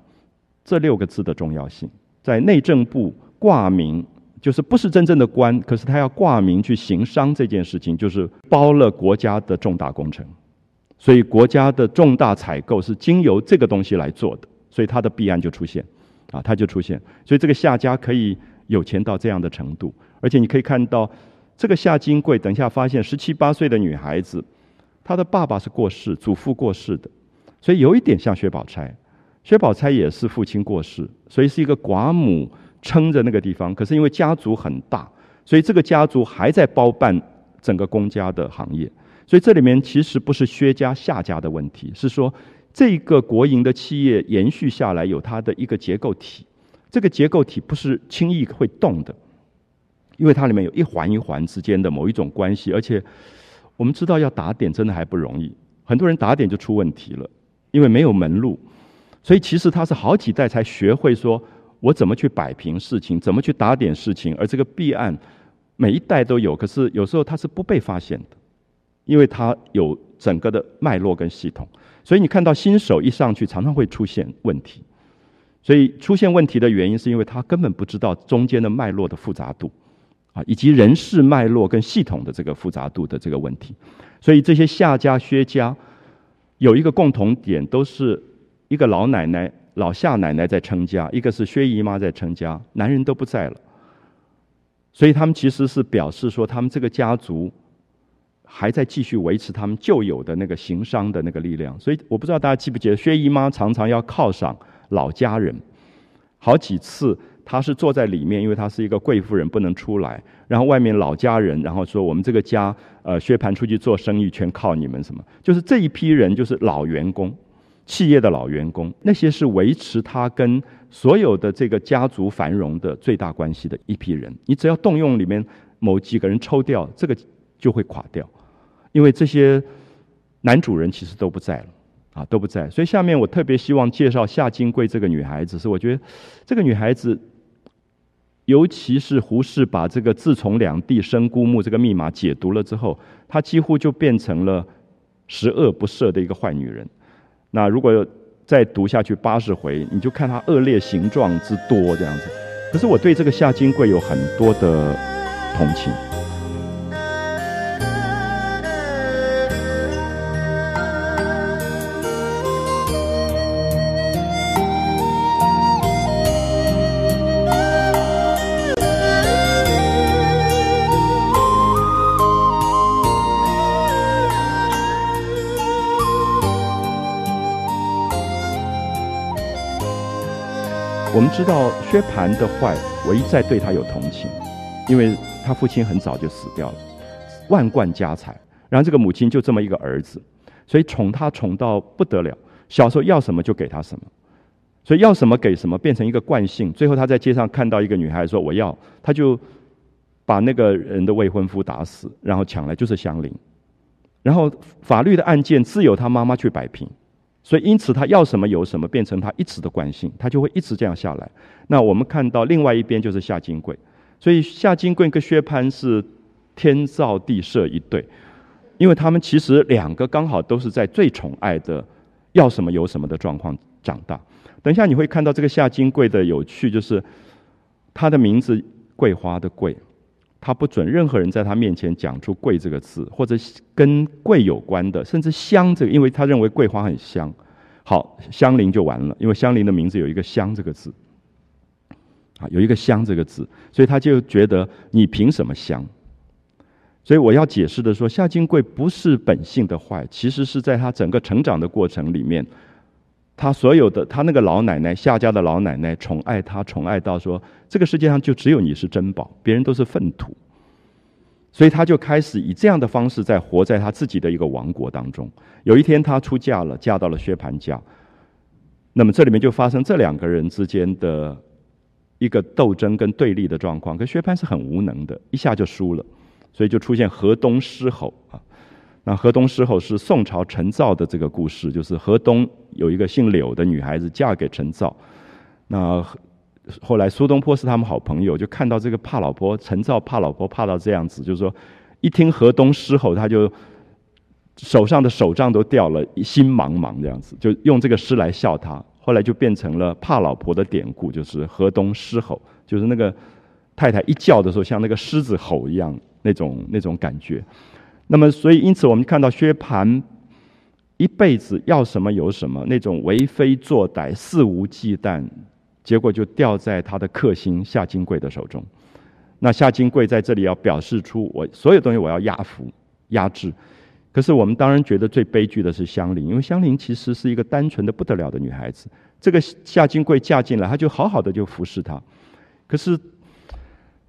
这六个字的重要性，在内政部挂名，就是不是真正的官，可是他要挂名去行商这件事情，就是包了国家的重大工程，所以国家的重大采购是经由这个东西来做的，所以他的弊案就出现。啊，他就出现，所以这个夏家可以有钱到这样的程度，而且你可以看到，这个夏金贵，等一下发现十七八岁的女孩子，他的爸爸是过世，祖父过世的，所以有一点像薛宝钗，薛宝钗也是父亲过世，所以是一个寡母撑着那个地方，可是因为家族很大，所以这个家族还在包办整个公家的行业，所以这里面其实不是薛家下家的问题，是说。这个国营的企业延续下来有它的一个结构体，这个结构体不是轻易会动的，因为它里面有一环一环之间的某一种关系，而且我们知道要打点真的还不容易，很多人打点就出问题了，因为没有门路，所以其实他是好几代才学会说我怎么去摆平事情，怎么去打点事情，而这个弊案每一代都有，可是有时候它是不被发现的，因为它有整个的脉络跟系统。所以你看到新手一上去，常常会出现问题。所以出现问题的原因，是因为他根本不知道中间的脉络的复杂度。啊，以及人事脉络跟系统的这个复杂度的这个问题。所以这些夏家、薛家有一个共同点，都是一个老奶奶、老夏奶奶在撑家，一个是薛姨妈在撑家，男人都不在了。所以他们其实是表示说，他们这个家族还在继续维持他们旧有的那个行商的那个力量。所以我不知道大家记不记得，薛姨妈常常要犒赏老家人，好几次她是坐在里面，因为她是一个贵妇人，不能出来。然后外面老家人，然后说我们这个家，呃，薛蟠出去做生意全靠你们，什么？就是这一批人，就是老员工，企业的老员工，那些是维持他跟。所有的这个家族繁荣的最大关系的一批人，你只要动用里面某几个人抽掉，这个就会垮掉，因为这些男主人其实都不在了，啊都不在。所以下面我特别希望介绍夏金贵这个女孩子，是我觉得这个女孩子，尤其是胡适把这个自从两地生孤木这个密码解读了之后，她几乎就变成了十恶不赦的一个坏女人。那如果再读下去八十回，你就看她恶劣形状之多这样子。可是我对这个夏金桂有很多的同情。知道薛蟠的坏，唯一在对他有同情，因为他父亲很早就死掉了，万贯家财，然后这个母亲就这么一个儿子，所以宠他宠到不得了，小时候要什么就给他什么，所以要什么给什么变成一个惯性。最后他在街上看到一个女孩说我要，他就把那个人的未婚夫打死，然后抢来就是香菱，然后法律的案件自有他妈妈去摆平。所以，因此他要什么有什么，变成他一直的惯性，他就会一直这样下来。那我们看到另外一边就是夏金贵，所以夏金贵跟薛蟠是天造地设一对，因为他们其实两个刚好都是在最宠爱的要什么有什么的状况长大。等一下你会看到这个夏金贵的有趣，就是他的名字桂花的桂。他不准任何人在他面前讲出“桂”这个字，或者跟桂有关的，甚至香这个，因为他认为桂花很香。好，香菱就完了，因为香菱的名字有一个“香”这个字，啊，有一个“香”这个字，所以他就觉得你凭什么香？所以我要解释的说，夏金贵不是本性的坏，其实是在他整个成长的过程里面，他所有的他那个老奶奶夏家的老奶奶宠爱他，宠爱到说。这个世界上就只有你是珍宝，别人都是粪土，所以他就开始以这样的方式在活在他自己的一个王国当中。有一天，他出嫁了，嫁到了薛蟠家，那么这里面就发生这两个人之间的一个斗争跟对立的状况。可薛蟠是很无能的，一下就输了，所以就出现河东狮吼啊。那河东狮吼是宋朝陈造的这个故事，就是河东有一个姓柳的女孩子嫁给陈造，那。后来苏东坡是他们好朋友，就看到这个怕老婆陈造怕老婆怕到这样子，就是说一听河东狮吼，他就手上的手杖都掉了，心茫茫这样子，就用这个诗来笑他。后来就变成了怕老婆的典故，就是河东狮吼，就是那个太太一叫的时候，像那个狮子吼一样那种那种感觉。那么，所以因此我们看到薛蟠一辈子要什么有什么，那种为非作歹、肆无忌惮。结果就掉在他的克星夏金贵的手中。那夏金贵在这里要表示出我所有东西我要压服、压制。可是我们当然觉得最悲剧的是香菱，因为香菱其实是一个单纯的不得了的女孩子。这个夏金贵嫁进来，她就好好的就服侍他。可是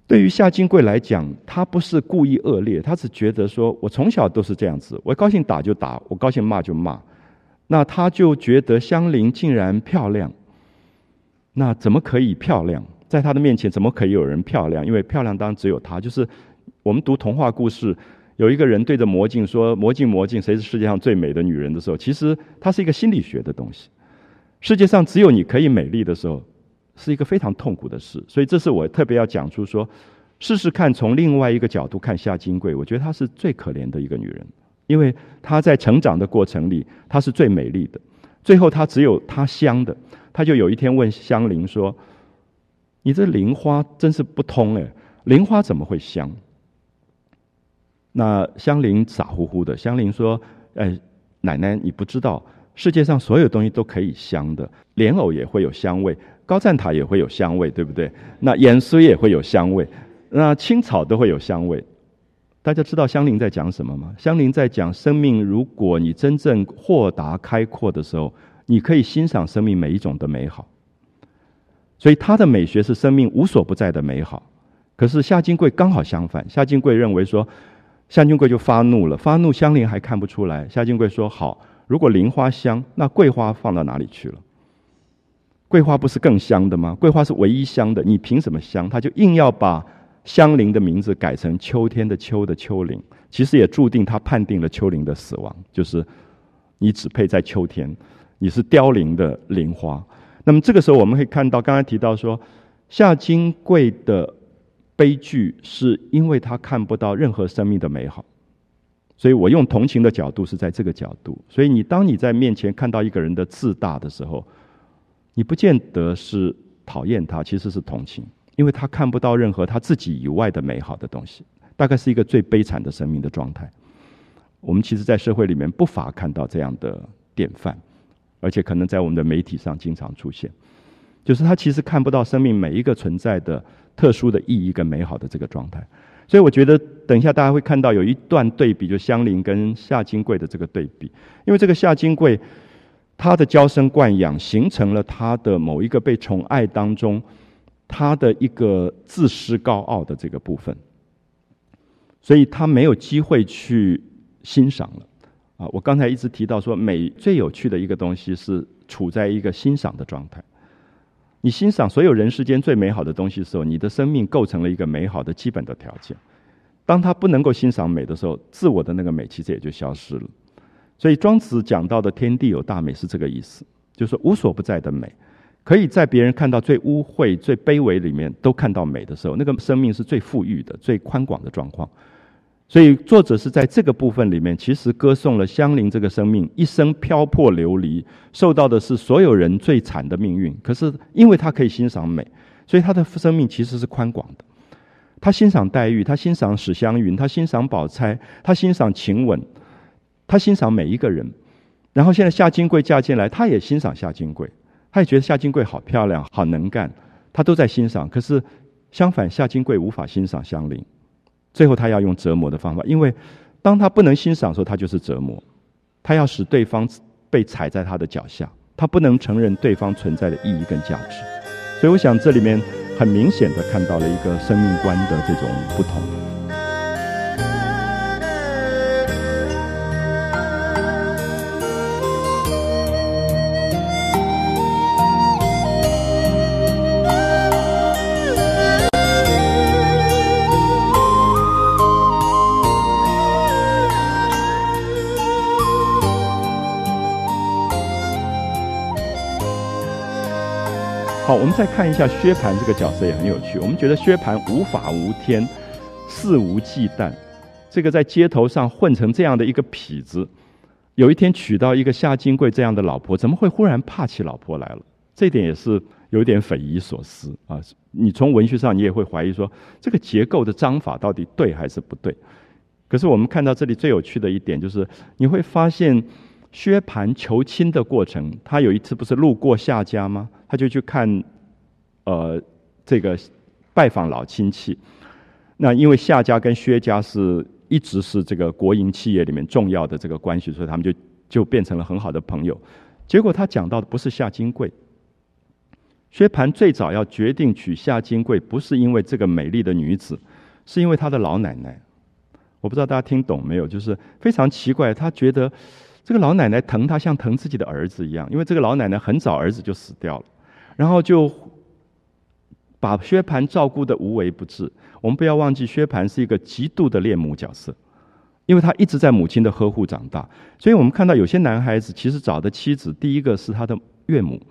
对于夏金贵来讲，他不是故意恶劣，他只觉得说我从小都是这样子，我高兴打就打，我高兴骂就骂。那他就觉得香菱竟然漂亮。那怎么可以漂亮？在他的面前怎么可以有人漂亮？因为漂亮当然只有他。就是我们读童话故事，有一个人对着魔镜说：“魔镜魔镜，谁是世界上最美的女人？”的时候，其实它是一个心理学的东西。世界上只有你可以美丽的时候，是一个非常痛苦的事。所以这是我特别要讲出说，试试看从另外一个角度看夏金桂。我觉得她是最可怜的一个女人，因为她在成长的过程里，她是最美丽的。最后，她只有她香的。她就有一天问香菱说：“你这菱花真是不通哎！菱花怎么会香？那香菱傻乎乎的，香菱说：“哎，奶奶，你不知道，世界上所有东西都可以香的，莲藕也会有香味，高赞塔也会有香味，对不对？那盐酥也会有香味，那青草都会有香味。大家知道香菱在讲什么吗？香菱在讲生命，如果你真正豁达开阔的时候，你可以欣赏生命每一种的美好。所以她的美学是生命无所不在的美好。可是夏金贵刚好相反，夏金贵认为说。”夏金贵就发怒了，发怒香菱还看不出来。夏金贵说：“好，如果菱花香，那桂花放到哪里去了？桂花不是更香的吗？桂花是唯一香的，你凭什么香？他就硬要把香菱的名字改成秋天的秋的秋菱，其实也注定他判定了秋菱的死亡，就是你只配在秋天，你是凋零的菱花。那么这个时候，我们可以看到，刚才提到说夏金贵的。悲剧是因为他看不到任何生命的美好，所以我用同情的角度是在这个角度。所以你当你在面前看到一个人的自大的时候，你不见得是讨厌他，其实是同情，因为他看不到任何他自己以外的美好的东西，大概是一个最悲惨的生命的状态。我们其实，在社会里面不乏看到这样的典范，而且可能在我们的媒体上经常出现，就是他其实看不到生命每一个存在的。特殊的意义跟美好的这个状态，所以我觉得等一下大家会看到有一段对比，就香菱跟夏金贵的这个对比，因为这个夏金贵他的娇生惯养，形成了他的某一个被宠爱当中，他的一个自私高傲的这个部分，所以他没有机会去欣赏了。啊，我刚才一直提到说，美最有趣的一个东西是处在一个欣赏的状态。你欣赏所有人世间最美好的东西的时候，你的生命构成了一个美好的基本的条件。当他不能够欣赏美的时候，自我的那个美其实也就消失了。所以庄子讲到的“天地有大美”是这个意思，就是无所不在的美，可以在别人看到最污秽、最卑微里面都看到美的时候，那个生命是最富裕的、最宽广的状况。所以，作者是在这个部分里面，其实歌颂了香菱这个生命一生漂泊流离，受到的是所有人最惨的命运。可是，因为他可以欣赏美，所以他的生命其实是宽广的。他欣赏黛玉，他欣赏史湘云，他欣赏宝钗，他欣赏晴雯，他欣赏每一个人。然后，现在夏金贵嫁进来，他也欣赏夏金贵，他也觉得夏金贵好漂亮、好能干，他都在欣赏。可是，相反，夏金贵无法欣赏香菱。最后，他要用折磨的方法，因为当他不能欣赏的时候，他就是折磨。他要使对方被踩在他的脚下，他不能承认对方存在的意义跟价值。所以，我想这里面很明显的看到了一个生命观的这种不同。再看一下薛蟠这个角色也很有趣。我们觉得薛蟠无法无天，肆无忌惮，这个在街头上混成这样的一个痞子，有一天娶到一个夏金贵这样的老婆，怎么会忽然怕起老婆来了？这点也是有点匪夷所思啊！你从文学上你也会怀疑说，这个结构的章法到底对还是不对？可是我们看到这里最有趣的一点就是，你会发现。薛蟠求亲的过程，他有一次不是路过夏家吗？他就去看，呃，这个拜访老亲戚。那因为夏家跟薛家是一直是这个国营企业里面重要的这个关系，所以他们就就变成了很好的朋友。结果他讲到的不是夏金贵。薛蟠最早要决定娶夏金贵，不是因为这个美丽的女子，是因为他的老奶奶。我不知道大家听懂没有？就是非常奇怪，他觉得。这个老奶奶疼他像疼自己的儿子一样，因为这个老奶奶很早儿子就死掉了，然后就把薛蟠照顾的无微不至。我们不要忘记，薛蟠是一个极度的恋母角色，因为他一直在母亲的呵护长大。所以我们看到有些男孩子其实找的妻子，第一个是他的岳母。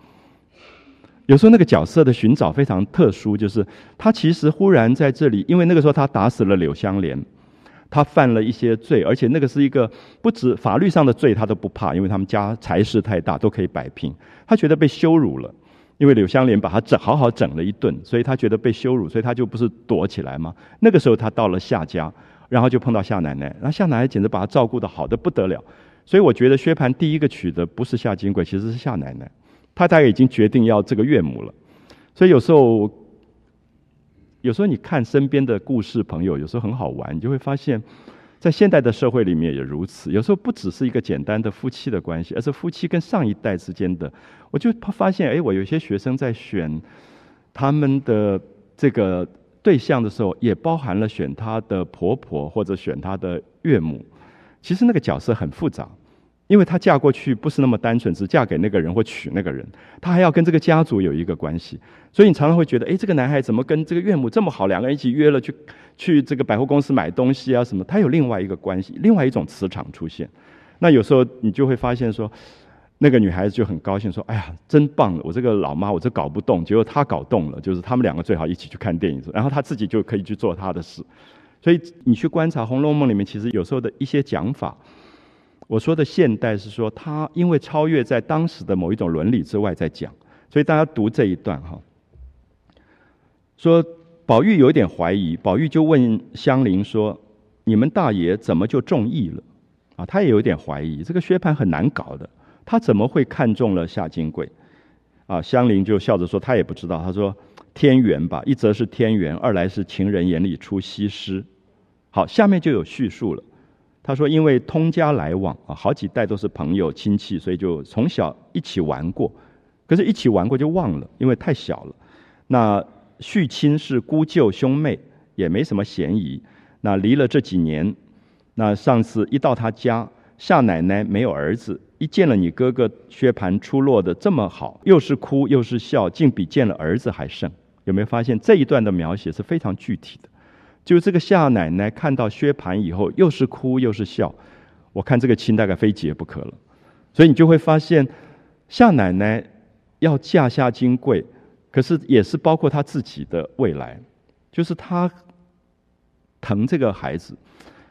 有时候那个角色的寻找非常特殊，就是他其实忽然在这里，因为那个时候他打死了柳香莲。他犯了一些罪，而且那个是一个不止法律上的罪，他都不怕，因为他们家财势太大，都可以摆平。他觉得被羞辱了，因为柳湘莲把他整好好整了一顿，所以他觉得被羞辱，所以他就不是躲起来吗？那个时候他到了夏家，然后就碰到夏奶奶，那夏奶奶简直把他照顾的好的不得了。所以我觉得薛蟠第一个娶的不是夏金桂，其实是夏奶奶，他大概已经决定要这个岳母了。所以有时候，有时候你看身边的故事朋友，有时候很好玩，你就会发现。在现代的社会里面也如此，有时候不只是一个简单的夫妻的关系，而是夫妻跟上一代之间的。我就发现，哎，我有些学生在选他们的这个对象的时候，也包含了选他的婆婆或者选他的岳母。其实那个角色很复杂。因为她嫁过去不是那么单纯，只嫁给那个人或娶那个人，她还要跟这个家族有一个关系，所以你常常会觉得，哎，这个男孩怎么跟这个岳母这么好？两个人一起约了去 去这个百货公司买东西啊什么？他有另外一个关系，另外一种磁场出现。那有时候你就会发现说，那个女孩子就很高兴说，哎呀，真棒！我这个老妈我这搞不动，结果她搞动了，就是他们两个最好一起去看电影，然后她自己就可以去做她的事。所以你去观察《红楼梦》里面，其实有时候的一些讲法。我说的现代是说，他因为超越在当时的某一种伦理之外在讲，所以大家读这一段哈。说宝玉有一点怀疑，宝玉就问香菱说：“你们大爷怎么就中意了？”啊，他也有点怀疑，这个薛蟠很难搞的，他怎么会看中了夏金桂？啊，香菱就笑着说：“他也不知道。”他说：“天缘吧，一则是天缘，二来是情人眼里出西施。”好，下面就有叙述了。他说：“因为通家来往啊，好几代都是朋友亲戚，所以就从小一起玩过。可是，一起玩过就忘了，因为太小了。那续亲是姑舅兄妹，也没什么嫌疑。那离了这几年，那上次一到他家，夏奶奶没有儿子，一见了你哥哥薛蟠出落的这么好，又是哭又是笑，竟比见了儿子还甚。有没有发现这一段的描写是非常具体的？”就这个夏奶奶看到薛蟠以后，又是哭又是笑，我看这个亲大概非结不可了。所以你就会发现，夏奶奶要嫁夏金贵，可是也是包括她自己的未来，就是她疼这个孩子。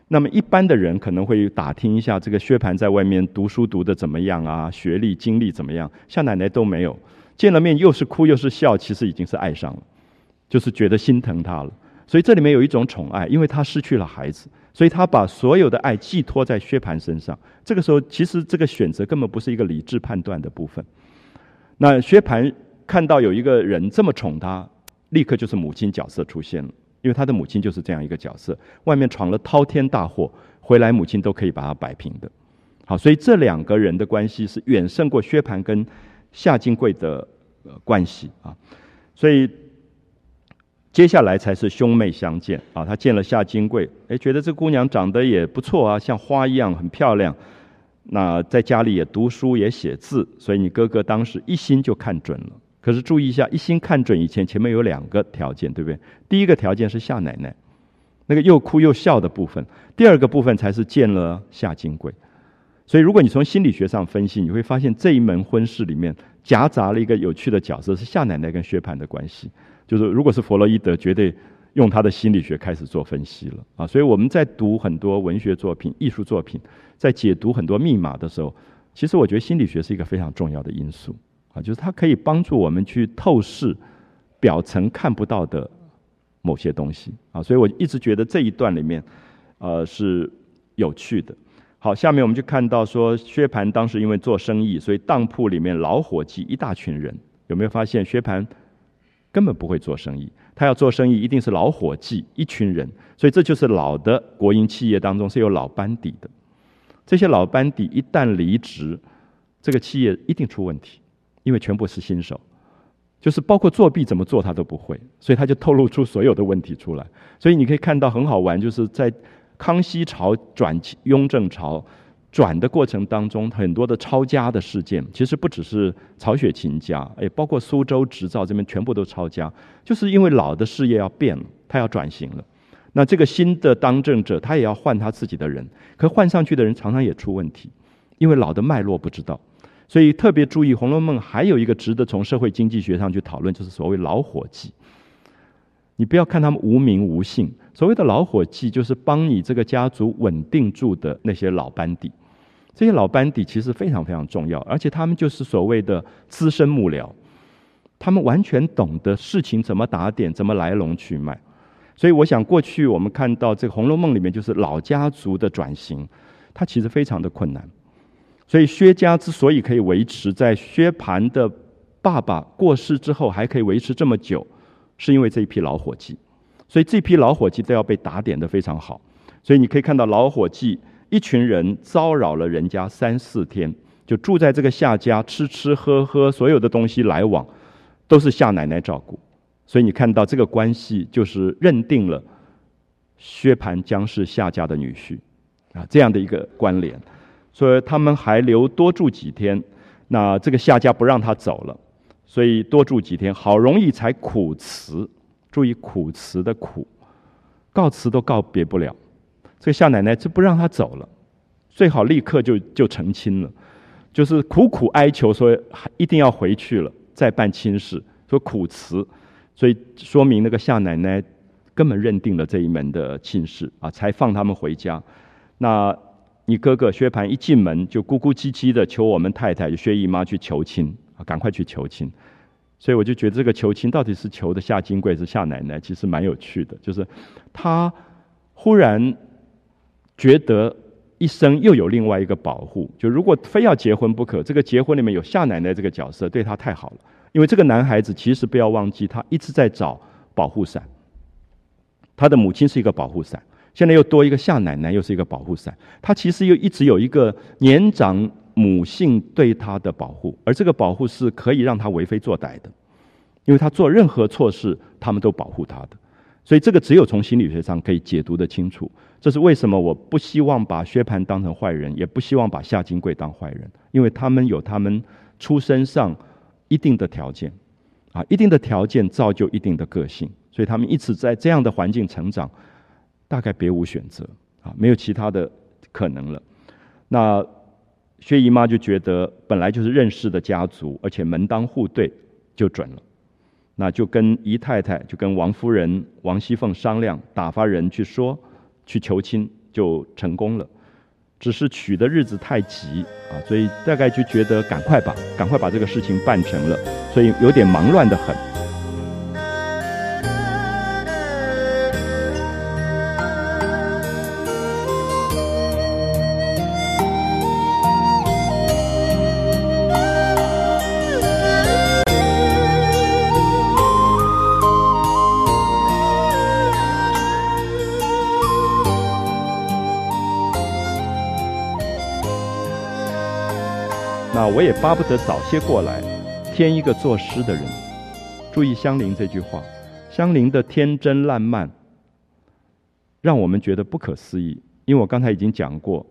那么一般的人可能会打听一下，这个薛蟠在外面读书读的怎么样啊？学历经历怎么样？夏奶奶都没有，见了面又是哭又是笑，其实已经是爱上了，就是觉得心疼他了。所以这里面有一种宠爱，因为他失去了孩子，所以他把所有的爱寄托在薛蟠身上。这个时候，其实这个选择根本不是一个理智判断的部分。那薛蟠看到有一个人这么宠他，立刻就是母亲角色出现了，因为他的母亲就是这样一个角色，外面闯了滔天大祸，回来母亲都可以把他摆平的。好，所以这两个人的关系是远胜过薛蟠跟夏金贵的呃关系啊，所以。接下来才是兄妹相见啊！他见了夏金桂，哎，觉得这姑娘长得也不错啊，像花一样很漂亮。那在家里也读书也写字，所以你哥哥当时一心就看准了。可是注意一下，一心看准以前，前面有两个条件，对不对？第一个条件是夏奶奶那个又哭又笑的部分，第二个部分才是见了夏金桂。所以如果你从心理学上分析，你会发现这一门婚事里面夹杂了一个有趣的角色，是夏奶奶跟薛蟠的关系。就是，如果是弗洛伊德，绝对用他的心理学开始做分析了啊！所以我们在读很多文学作品、艺术作品，在解读很多密码的时候，其实我觉得心理学是一个非常重要的因素啊！就是它可以帮助我们去透视表层看不到的某些东西啊！所以我一直觉得这一段里面，呃，是有趣的。好，下面我们就看到说，薛蟠当时因为做生意，所以当铺里面老伙计一大群人，有没有发现薛蟠？根本不会做生意，他要做生意一定是老伙计一群人，所以这就是老的国营企业当中是有老班底的。这些老班底一旦离职，这个企业一定出问题，因为全部是新手，就是包括作弊怎么做他都不会，所以他就透露出所有的问题出来。所以你可以看到很好玩，就是在康熙朝转雍正朝。转的过程当中，很多的抄家的事件，其实不只是曹雪芹家，也包括苏州织造这边全部都抄家，就是因为老的事业要变了，他要转型了。那这个新的当政者，他也要换他自己的人，可换上去的人常常也出问题，因为老的脉络不知道。所以特别注意，《红楼梦》还有一个值得从社会经济学上去讨论，就是所谓老伙计。你不要看他们无名无姓，所谓的老伙计就是帮你这个家族稳定住的那些老班底。这些老班底其实非常非常重要，而且他们就是所谓的资深幕僚。他们完全懂得事情怎么打点，怎么来龙去脉。所以，我想过去我们看到这个《红楼梦》里面，就是老家族的转型，它其实非常的困难。所以，薛家之所以可以维持在薛蟠的爸爸过世之后还可以维持这么久，是因为这一批老伙计。所以，这批老伙计都要被打点的非常好。所以，你可以看到老伙计一群人骚扰了人家三四天，就住在这个夏家，吃吃喝喝，所有的东西来往都是夏奶奶照顾。所以，你看到这个关系就是认定了薛蟠将是夏家的女婿啊，这样的一个关联。所以他们还留多住几天，那这个夏家不让他走了，所以多住几天，好容易才苦辞。注意苦辞的苦，告辞都告别不了。这个夏奶奶就不让他走了，最好立刻就就成亲了，就是苦苦哀求说一定要回去了再办亲事，说苦辞，所以说明那个夏奶奶根本认定了这一门的亲事啊，才放他们回家。那。你哥哥薛蟠一进门就咕咕唧唧的求我们太太薛姨妈去求亲啊，赶快去求亲。所以我就觉得这个求亲到底是求的夏金贵是夏奶奶，其实蛮有趣的。就是他忽然觉得一生又有另外一个保护，就如果非要结婚不可，这个结婚里面有夏奶奶这个角色对他太好了。因为这个男孩子其实不要忘记，他一直在找保护伞，他的母亲是一个保护伞。现在又多一个夏奶奶，又是一个保护伞。他其实又一直有一个年长母性对他的保护，而这个保护是可以让他为非作歹的，因为他做任何错事，他们都保护他的。所以这个只有从心理学上可以解读的清楚。这是为什么我不希望把薛蟠当成坏人，也不希望把夏金贵当坏人，因为他们有他们出身上一定的条件，啊，一定的条件造就一定的个性，所以他们一直在这样的环境成长。大概别无选择啊，没有其他的可能了。那薛姨妈就觉得本来就是认识的家族，而且门当户对就准了，那就跟姨太太就跟王夫人王熙凤商量，打发人去说去求亲，就成功了。只是娶的日子太急啊，所以大概就觉得赶快吧，赶快把这个事情办成了，所以有点忙乱的很。巴不得早些过来，添一个作诗的人。注意香菱这句话，香菱的天真烂漫，让我们觉得不可思议。因为我刚才已经讲过，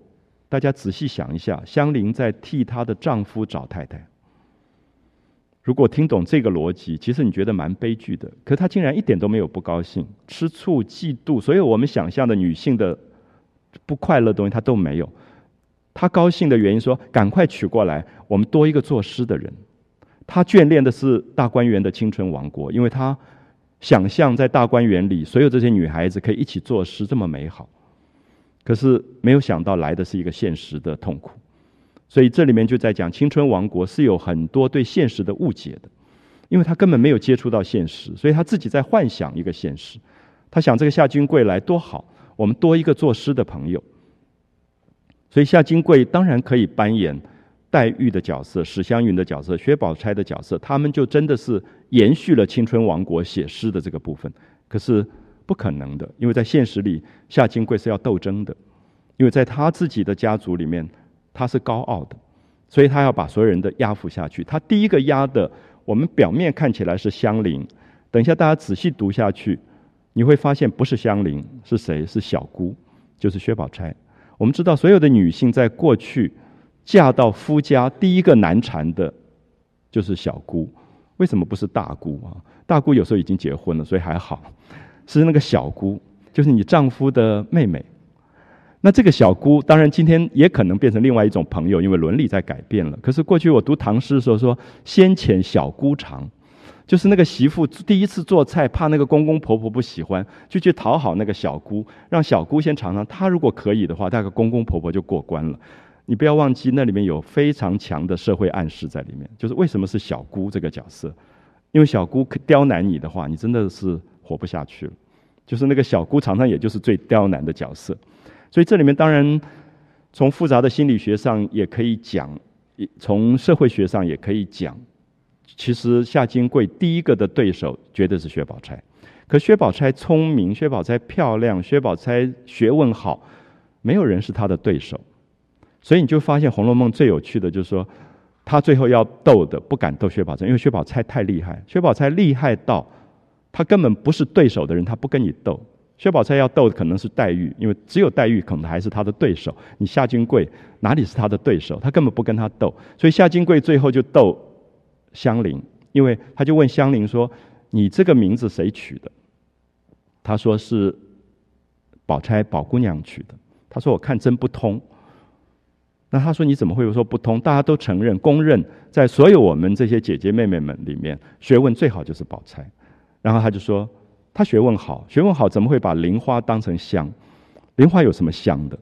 大家仔细想一下，香菱在替她的丈夫找太太。如果听懂这个逻辑，其实你觉得蛮悲剧的。可她竟然一点都没有不高兴、吃醋、嫉妒，所有我们想象的女性的不快乐东西，她都没有。他高兴的原因说：“赶快娶过来，我们多一个作诗的人。”他眷恋的是大观园的青春王国，因为他想象在大观园里，所有这些女孩子可以一起作诗，这么美好。可是没有想到来的是一个现实的痛苦，所以这里面就在讲青春王国是有很多对现实的误解的，因为他根本没有接触到现实，所以他自己在幻想一个现实。他想这个夏君贵来多好，我们多一个作诗的朋友。所以夏金贵当然可以扮演黛玉的角色、史湘云的角色、薛宝钗的角色，他们就真的是延续了青春王国写诗的这个部分。可是不可能的，因为在现实里，夏金贵是要斗争的，因为在他自己的家族里面，他是高傲的，所以他要把所有人的压服下去。他第一个压的，我们表面看起来是香菱，等一下大家仔细读下去，你会发现不是香菱，是谁？是小姑，就是薛宝钗。我们知道，所有的女性在过去嫁到夫家，第一个难缠的，就是小姑。为什么不是大姑啊？大姑有时候已经结婚了，所以还好。是那个小姑，就是你丈夫的妹妹。那这个小姑，当然今天也可能变成另外一种朋友，因为伦理在改变了。可是过去我读唐诗的时候说：“先遣小姑长。”就是那个媳妇第一次做菜，怕那个公公婆婆不喜欢，就去讨好那个小姑，让小姑先尝尝。她如果可以的话，大概公公婆婆就过关了。你不要忘记，那里面有非常强的社会暗示在里面。就是为什么是小姑这个角色？因为小姑刁难你的话，你真的是活不下去了。就是那个小姑常常也就是最刁难的角色，所以这里面当然从复杂的心理学上也可以讲，从社会学上也可以讲。其实夏金贵第一个的对手绝对是薛宝钗，可薛宝钗聪明，薛宝钗漂亮，薛宝钗学问好，没有人是她的对手。所以你就发现《红楼梦》最有趣的就是说，他最后要斗的不敢斗薛宝钗，因为薛宝钗太厉害，薛宝钗厉害到。他根本不是对手的人，他不跟你斗。薛宝钗要斗的可能是黛玉，因为只有黛玉可能还是他的对手。你夏金贵哪里是他的对手？他根本不跟他斗。所以夏金贵最后就斗香菱，因为他就问香菱说：“你这个名字谁取的？”他说是宝钗宝姑娘取的。他说我看真不通。那他说你怎么会说不通？大家都承认、公认，在所有我们这些姐姐妹妹们里面，学问最好就是宝钗。然后他就说，他学问好，学问好怎么会把菱花当成香？菱花有什么香的？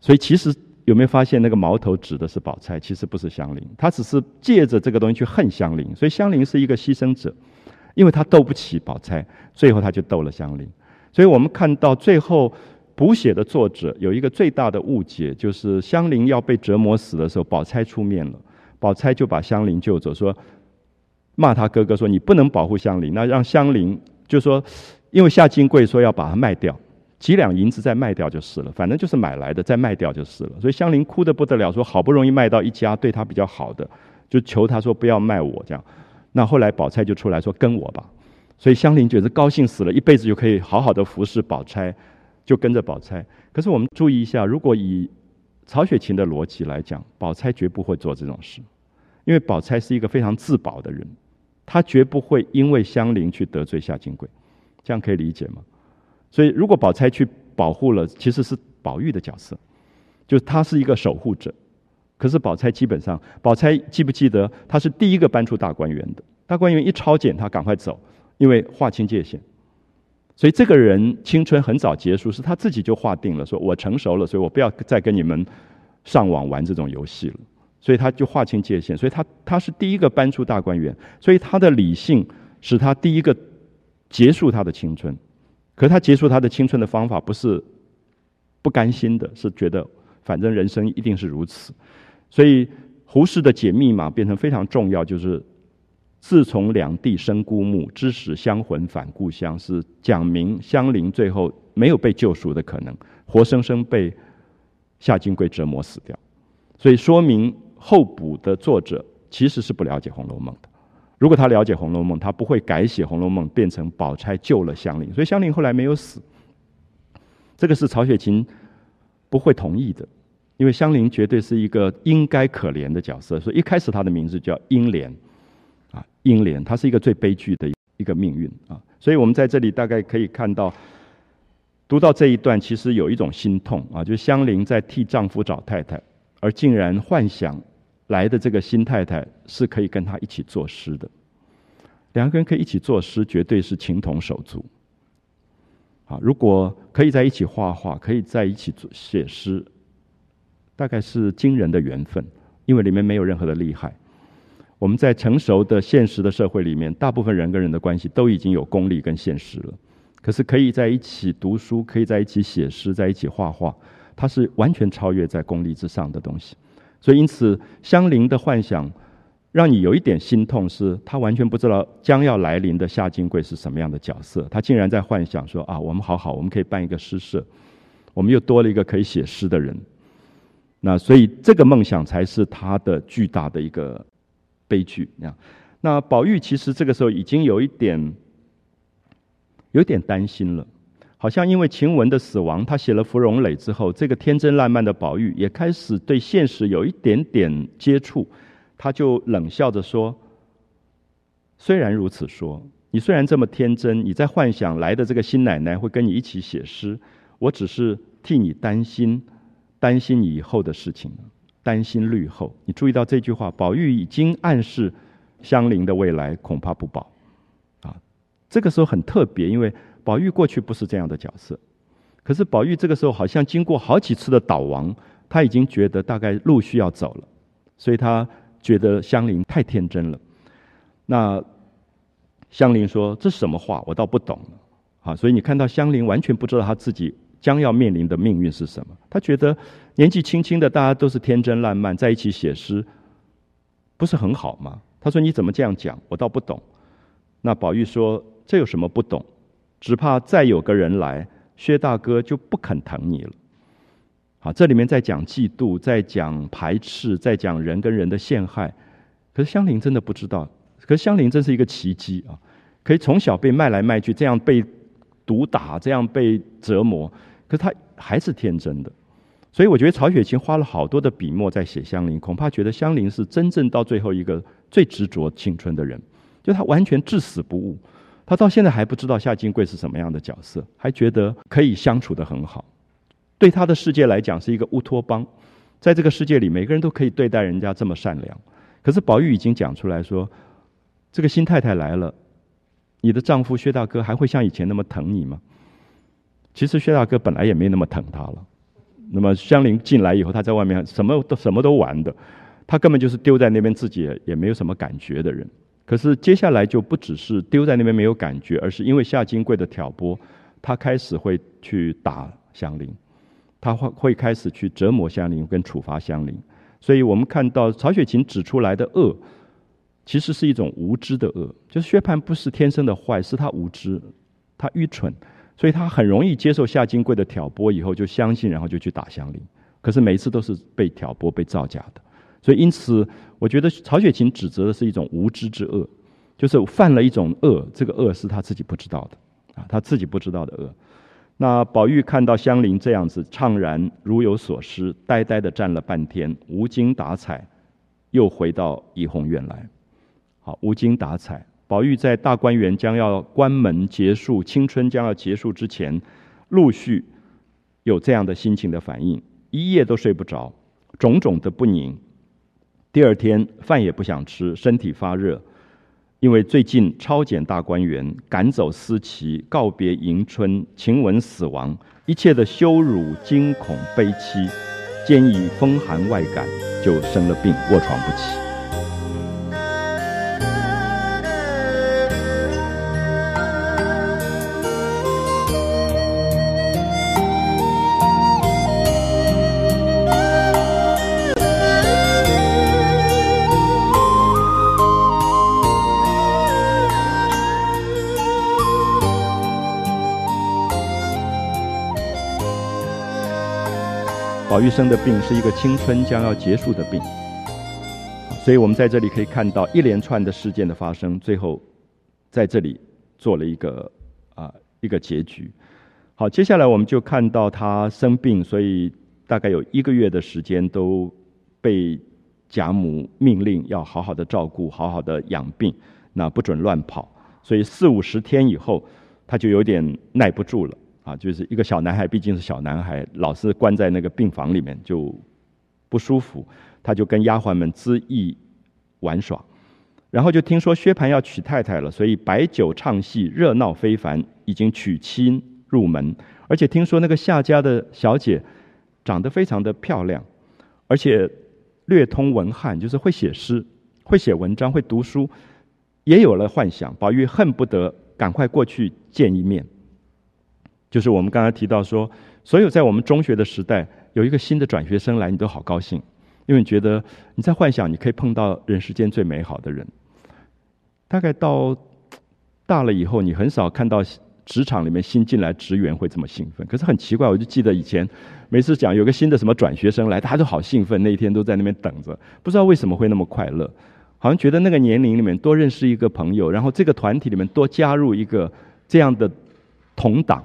所以其实有没有发现那个矛头指的是宝钗，其实不是香菱，他只是借着这个东西去恨香菱。所以香菱是一个牺牲者，因为他斗不起宝钗，最后他就斗了香菱。所以我们看到最后补写的作者有一个最大的误解，就是香菱要被折磨死的时候，宝钗出面了，宝钗就把香菱救走，说。骂他哥哥说：“你不能保护香菱，那让香菱就说，因为夏金桂说要把它卖掉，几两银子再卖掉就是了，反正就是买来的，再卖掉就是了。所以香菱哭得不得了，说好不容易卖到一家对他比较好的，就求他说不要卖我这样。那后来宝钗就出来说跟我吧，所以香菱觉得高兴死了，一辈子就可以好好的服侍宝钗，就跟着宝钗。可是我们注意一下，如果以曹雪芹的逻辑来讲，宝钗绝不会做这种事，因为宝钗是一个非常自保的人。”她绝不会因为香菱去得罪夏金贵，这样可以理解吗？所以，如果宝钗去保护了，其实是宝玉的角色，就是他是一个守护者。可是宝钗基本上，宝钗记不记得，她是第一个搬出大观园的。大观园一抄检，她赶快走，因为划清界限。所以这个人青春很早结束，是他自己就划定了，说我成熟了，所以我不要再跟你们上网玩这种游戏了。所以他就划清界限，所以他他是第一个搬出大观园，所以他的理性使他第一个结束他的青春。可是他结束他的青春的方法不是不甘心的，是觉得反正人生一定是如此。所以胡适的解密码变成非常重要，就是自从两地生孤木，知使香魂返故乡，是讲明香菱最后没有被救赎的可能，活生生被夏金贵折磨死掉。所以说明。后补的作者其实是不了解《红楼梦》的。如果他了解《红楼梦》，他不会改写《红楼梦》变成宝钗救了香菱，所以香菱后来没有死。这个是曹雪芹不会同意的，因为香菱绝对是一个应该可怜的角色，所以一开始她的名字叫英莲，啊，英莲，她是一个最悲剧的一个命运啊。所以我们在这里大概可以看到，读到这一段，其实有一种心痛啊，就是香菱在替丈夫找太太，而竟然幻想。来的这个新太太是可以跟他一起作诗的，两个人可以一起作诗，绝对是情同手足。啊，如果可以在一起画画，可以在一起写诗，大概是惊人的缘分，因为里面没有任何的利害。我们在成熟的现实的社会里面，大部分人跟人的关系都已经有功利跟现实了，可是可以在一起读书，可以在一起写诗，在一起画画，它是完全超越在功利之上的东西。所以，因此，香菱的幻想让你有一点心痛，是他完全不知道将要来临的夏金贵是什么样的角色。他竟然在幻想说：“啊，我们好好，我们可以办一个诗社，我们又多了一个可以写诗的人。”那所以，这个梦想才是他的巨大的一个悲剧。那那宝玉其实这个时候已经有一点有点担心了。好像因为晴雯的死亡，他写了《芙蓉蕾》之后，这个天真烂漫的宝玉也开始对现实有一点点接触，他就冷笑着说：“虽然如此说，你虽然这么天真，你在幻想来的这个新奶奶会跟你一起写诗，我只是替你担心，担心你以后的事情，担心绿后。你注意到这句话，宝玉已经暗示香菱的未来恐怕不保。啊，这个时候很特别，因为。宝玉过去不是这样的角色，可是宝玉这个时候好像经过好几次的倒亡，他已经觉得大概陆续要走了，所以他觉得香菱太天真了。那香菱说：“这是什么话？我倒不懂。”啊，所以你看到香菱完全不知道他自己将要面临的命运是什么。他觉得年纪轻轻的，大家都是天真烂漫，在一起写诗，不是很好吗？他说：“你怎么这样讲？我倒不懂。”那宝玉说：“这有什么不懂？只怕再有个人来，薛大哥就不肯疼你了。”好，这里面在讲嫉妒，在讲排斥，在讲人跟人的陷害。可是香菱真的不知道。可是香菱真是一个奇迹啊！可以从小被卖来卖去，这样被。毒打这样被折磨，可是他还是天真的，所以我觉得曹雪芹花了好多的笔墨在写香菱，恐怕觉得香菱是真正到最后一个最执着青春的人，就他完全至死不悟，他到现在还不知道夏金贵是什么样的角色，还觉得可以相处的很好，对他的世界来讲是一个乌托邦，在这个世界里每个人都可以对待人家这么善良，可是宝玉已经讲出来说，这个新太太来了。你的丈夫薛大哥还会像以前那么疼你吗？其实薛大哥本来也没那么疼她了。那么香菱进来以后，他在外面什么都什么都玩的，他根本就是丢在那边自己也没有什么感觉的人。可是接下来就不只是丢在那边没有感觉，而是因为夏金贵的挑拨，他开始会去打香菱，他会会开始去折磨香菱跟处罚香菱。所以我们看到曹雪芹指出来的恶。其实是一种无知的恶，就是薛蟠不是天生的坏，是他无知，他愚蠢，所以他很容易接受夏金贵的挑拨，以后就相信，然后就去打香菱。可是每一次都是被挑拨、被造假的，所以因此，我觉得曹雪芹指责的是一种无知之恶，就是犯了一种恶，这个恶是他自己不知道的啊，他自己不知道的恶。那宝玉看到香菱这样子怅然如有所失，呆呆的站了半天，无精打采，又回到怡红院来。好，无精打采。宝玉在大观园将要关门结束，青春将要结束之前，陆续有这样的心情的反应，一夜都睡不着，种种的不宁。第二天饭也不想吃，身体发热，因为最近超检大观园，赶走思琪，告别迎春，晴雯死亡，一切的羞辱、惊恐、悲戚，兼以风寒外感，就生了病，卧床不起。医生的病是一个青春将要结束的病，所以我们在这里可以看到一连串的事件的发生，最后在这里做了一个啊一个结局。好，接下来我们就看到他生病，所以大概有一个月的时间都被贾母命令要好好的照顾，好好的养病，那不准乱跑。所以四五十天以后，他就有点耐不住了。啊，就是一个小男孩，毕竟是小男孩，老是关在那个病房里面就不舒服。他就跟丫鬟们恣意玩耍，然后就听说薛蟠要娶太太了，所以摆酒唱戏，热闹非凡，已经娶亲入门。而且听说那个夏家的小姐长得非常的漂亮，而且略通文翰，就是会写诗、会写文章、会读书，也有了幻想。宝玉恨不得赶快过去见一面。就是我们刚才提到说，所有在我们中学的时代，有一个新的转学生来，你都好高兴，因为你觉得你在幻想你可以碰到人世间最美好的人。大概到大了以后，你很少看到职场里面新进来职员会这么兴奋。可是很奇怪，我就记得以前每次讲有个新的什么转学生来，大家都好兴奋，那一天都在那边等着，不知道为什么会那么快乐，好像觉得那个年龄里面多认识一个朋友，然后这个团体里面多加入一个这样的同党。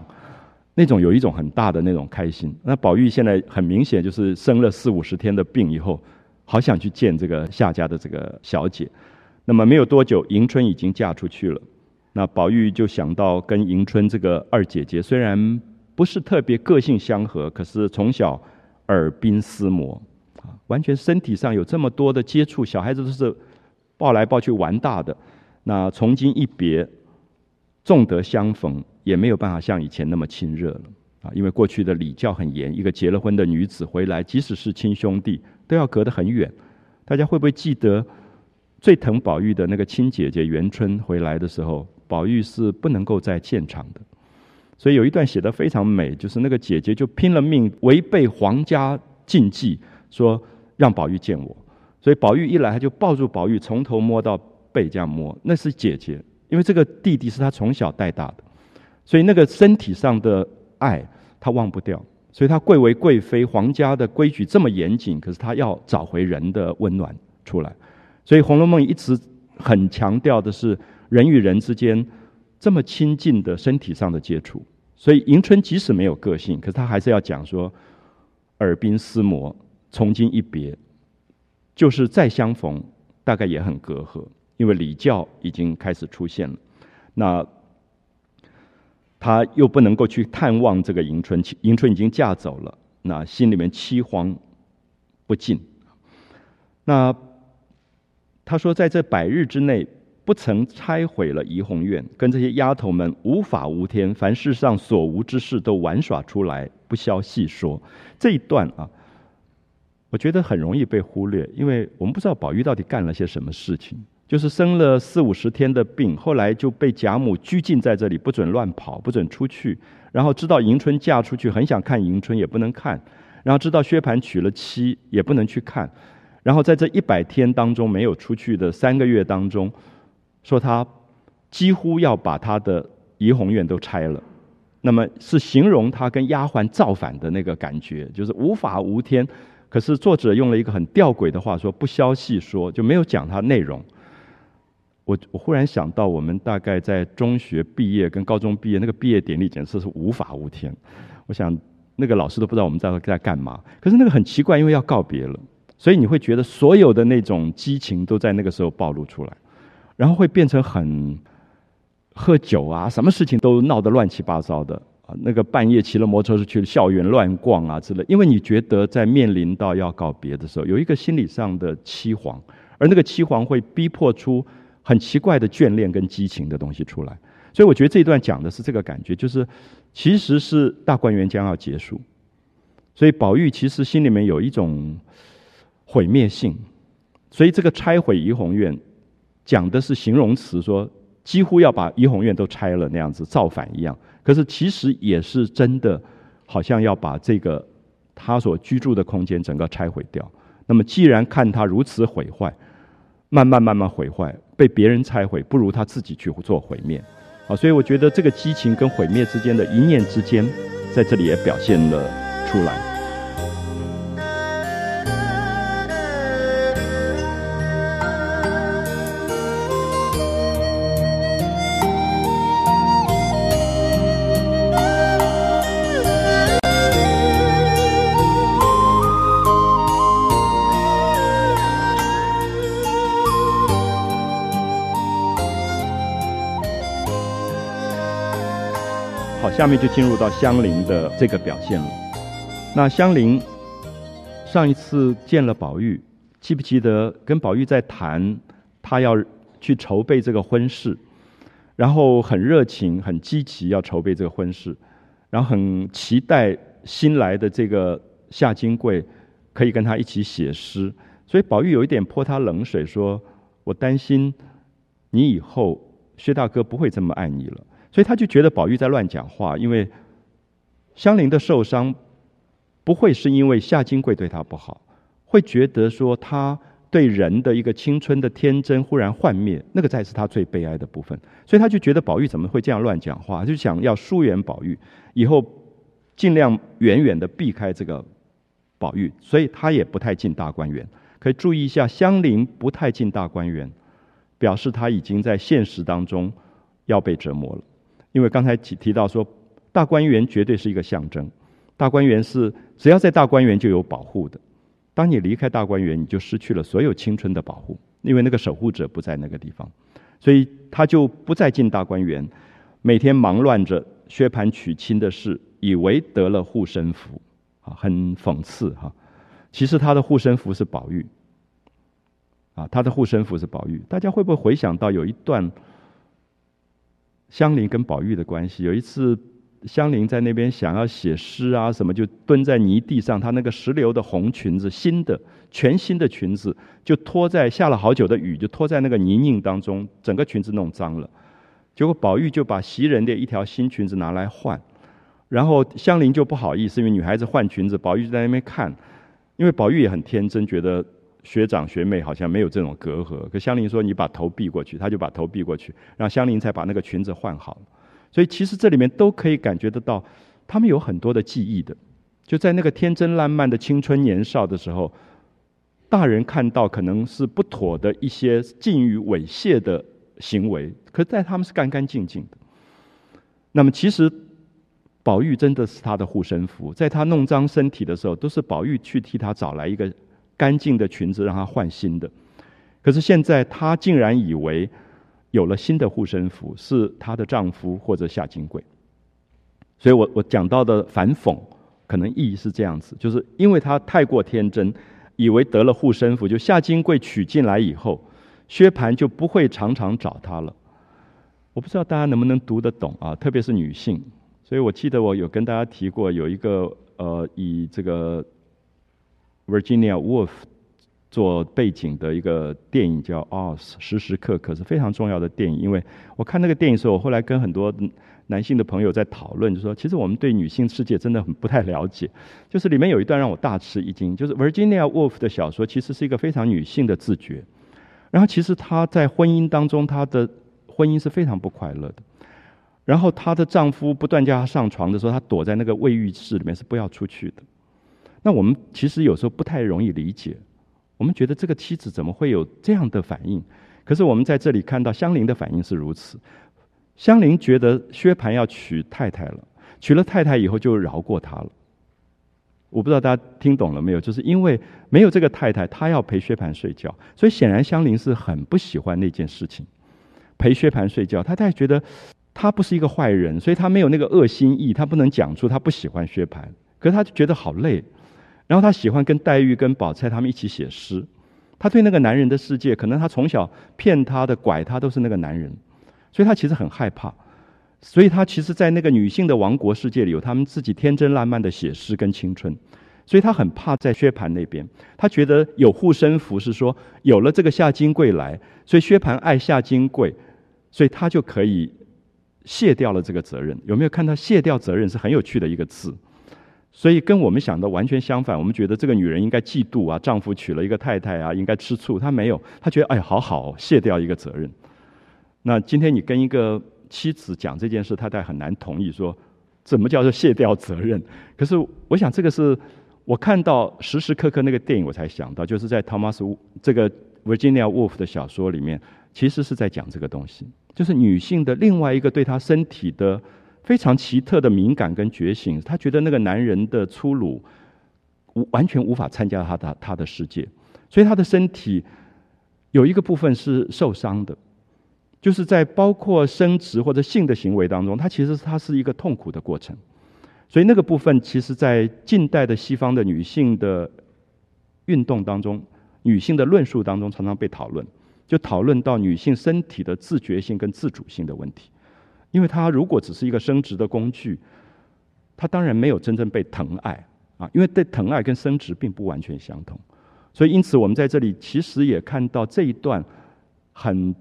那种有一种很大的那种开心。那宝玉现在很明显就是生了四五十天的病以后，好想去见这个夏家的这个小姐。那么没有多久，迎春已经嫁出去了。那宝玉就想到跟迎春这个二姐姐，虽然不是特别个性相合，可是从小耳鬓厮磨啊，完全身体上有这么多的接触，小孩子都是抱来抱去玩大的。那从今一别，纵得相逢。也没有办法像以前那么亲热了啊！因为过去的礼教很严，一个结了婚的女子回来，即使是亲兄弟，都要隔得很远。大家会不会记得最疼宝玉的那个亲姐姐元春回来的时候，宝玉是不能够在现场的。所以有一段写的非常美，就是那个姐姐就拼了命违背皇家禁忌，说让宝玉见我。所以宝玉一来，他就抱住宝玉，从头摸到背这样摸。那是姐姐，因为这个弟弟是他从小带大的，所以那个身体上的爱他忘不掉。所以他贵为贵妃，皇家的规矩这么严谨，可是他要找回人的温暖出来。所以《红楼梦》一直很强调的是人与人之间这么亲近的身体上的接触。所以迎春即使没有个性，可是他还是要讲说：“耳鬓厮磨，从今一别，就是再相逢，大概也很隔阂，因为礼教已经开始出现了。那他又不能够去探望这个迎春，迎春已经嫁走了，那心里面凄惶不尽。那他说，在这百日之内。”不曾拆毁了怡红院，跟这些丫头们无法无天，凡世上所无之事都玩耍出来，不消细说。这一段啊，我觉得很容易被忽略，因为我们不知道宝玉到底干了些什么事情。就是生了四五十天的病，后来就被贾母拘禁在这里，不准乱跑，不准出去。然后知道迎春嫁出去，很想看迎春，也不能看。然后知道薛蟠娶了妻，也不能去看。然后在这一百天当中没有出去的三个月当中。说他几乎要把他的怡红院都拆了，那么是形容他跟丫鬟造反的那个感觉，就是无法无天。可是作者用了一个很吊诡的话说：“不消细说，就没有讲他内容。”我我忽然想到，我们大概在中学毕业跟高中毕业那个毕业典礼，简直是无法无天。我想那个老师都不知道我们在在干嘛。可是那个很奇怪，因为要告别了，所以你会觉得所有的那种激情都在那个时候暴露出来。然后会变成很喝酒啊，什么事情都闹得乱七八糟的啊。那个半夜骑了摩托车去校园乱逛啊之类。因为你觉得在面临到要告别的时候，有一个心理上的期惶，而那个期惶会逼迫出很奇怪的眷恋跟激情的东西出来。所以我觉得这一段讲的是这个感觉，就是其实是大观园将要结束，所以宝玉其实心里面有一种毁灭性，所以这个拆毁怡红院。讲的是形容词，说几乎要把怡红院都拆了那样子造反一样。可是其实也是真的，好像要把这个他所居住的空间整个拆毁掉。那么既然看他如此毁坏，慢慢慢慢毁坏，被别人拆毁，不如他自己去做毁灭。啊，所以我觉得这个激情跟毁灭之间的一念之间，在这里也表现了出来。下面就进入到香菱的这个表现了。那香菱上一次见了宝玉，记不记得跟宝玉在谈，他要去筹备这个婚事，然后很热情、很积极要筹备这个婚事，然后很期待新来的这个夏金贵可以跟他一起写诗。所以宝玉有一点泼他冷水，说：“我担心你以后薛大哥不会这么爱你了。”所以他就觉得宝玉在乱讲话，因为香菱的受伤不会是因为夏金贵对他不好，会觉得说他对人的一个青春的天真忽然幻灭，那个才是他最悲哀的部分。所以他就觉得宝玉怎么会这样乱讲话，就想要疏远宝玉，以后尽量远远的避开这个宝玉。所以他也不太进大观园。可以注意一下，香菱不太进大观园，表示他已经在现实当中要被折磨了。因为刚才提提到说，大观园绝对是一个象征，大观园是只要在大观园就有保护的，当你离开大观园，你就失去了所有青春的保护，因为那个守护者不在那个地方，所以他就不再进大观园，每天忙乱着薛蟠娶亲的事，以为得了护身符，啊，很讽刺哈，其实他的护身符是宝玉，啊，他的护身符是宝玉，大家会不会回想到有一段？香菱跟宝玉的关系，有一次香菱在那边想要写诗啊，什么就蹲在泥地上，她那个石榴的红裙子，新的全新的裙子，就拖在下了好久的雨，就拖在那个泥泞当中，整个裙子弄脏了。结果宝玉就把袭人的一条新裙子拿来换，然后香菱就不好意思，因为女孩子换裙子，宝玉就在那边看，因为宝玉也很天真，觉得学长学妹好像没有这种隔阂。可香菱说：“你把头避过去。”他就把头避过去，让香菱才把那个裙子换好。所以其实这里面都可以感觉得到，他们有很多的记忆的。就在那个天真烂漫的青春年少的时候，大人看到可能是不妥的一些近于猥亵的行为，可在他们是干干净净的。那么其实宝玉真的是他的护身符，在他弄脏身体的时候，都是宝玉去替他找来一个干净的裙子让他换新的。可是现在他竟然以为。有了新的护身符，是她的丈夫或者夏金贵。所以我我讲到的反讽，可能意义是这样子，就是因为她太过天真，以为得了护身符，就夏金贵娶进来以后，薛蟠就不会常常找她了。我不知道大家能不能读得懂啊，特别是女性。所以我记得我有跟大家提过，有一个呃，以这个 Virginia Woolf。做背景的一个电影叫《Oz》，时时刻刻是非常重要的电影。因为我看那个电影的时候，我后来跟很多男性的朋友在讨论，就说其实我们对女性世界真的很不太了解。就是里面有一段让我大吃一惊，就是 Virginia Woolf 的小说其实是一个非常女性的自觉。然后其实她在婚姻当中，她的婚姻是非常不快乐的。然后她的丈夫不断叫她上床的时候，她躲在那个卫浴室里面是不要出去的。那我们其实有时候不太容易理解。我们觉得这个妻子怎么会有这样的反应？可是我们在这里看到香菱的反应是如此。香菱觉得薛蟠要娶太太了，娶了太太以后就饶过他了。我不知道大家听懂了没有？就是因为没有这个太太，他要陪薛蟠睡觉，所以显然香菱是很不喜欢那件事情。陪薛蟠睡觉，他太觉得他不是一个坏人，所以他没有那个恶心意，他不能讲出他不喜欢薛蟠，可是他就觉得好累。然后他喜欢跟黛玉、跟宝钗他们一起写诗，他对那个男人的世界，可能他从小骗他的、拐他都是那个男人，所以他其实很害怕。所以他其实，在那个女性的王国世界里，有他们自己天真烂漫的写诗跟青春，所以他很怕在薛蟠那边。他觉得有护身符是说，有了这个夏金贵来，所以薛蟠爱夏金贵，所以他就可以卸掉了这个责任。有没有看到“卸掉责任”是很有趣的一个字？所以跟我们想的完全相反，我们觉得这个女人应该嫉妒啊，丈夫娶了一个太太啊，应该吃醋。她没有，她觉得哎呀，好好卸掉一个责任。那今天你跟一个妻子讲这件事，太太很难同意，说怎么叫做卸掉责任？可是我想这个是我看到时时刻刻那个电影，我才想到，就是在 Thomas 这个 Virginia Woolf 的小说里面，其实是在讲这个东西，就是女性的另外一个对她身体的。非常奇特的敏感跟觉醒，她觉得那个男人的粗鲁，无完全无法参加她的她的世界，所以她的身体有一个部分是受伤的，就是在包括生殖或者性的行为当中，它其实它是一个痛苦的过程，所以那个部分其实，在近代的西方的女性的运动当中，女性的论述当中常常被讨论，就讨论到女性身体的自觉性跟自主性的问题。因为他如果只是一个生殖的工具，他当然没有真正被疼爱啊。因为对疼爱跟生殖并不完全相同，所以因此我们在这里其实也看到这一段很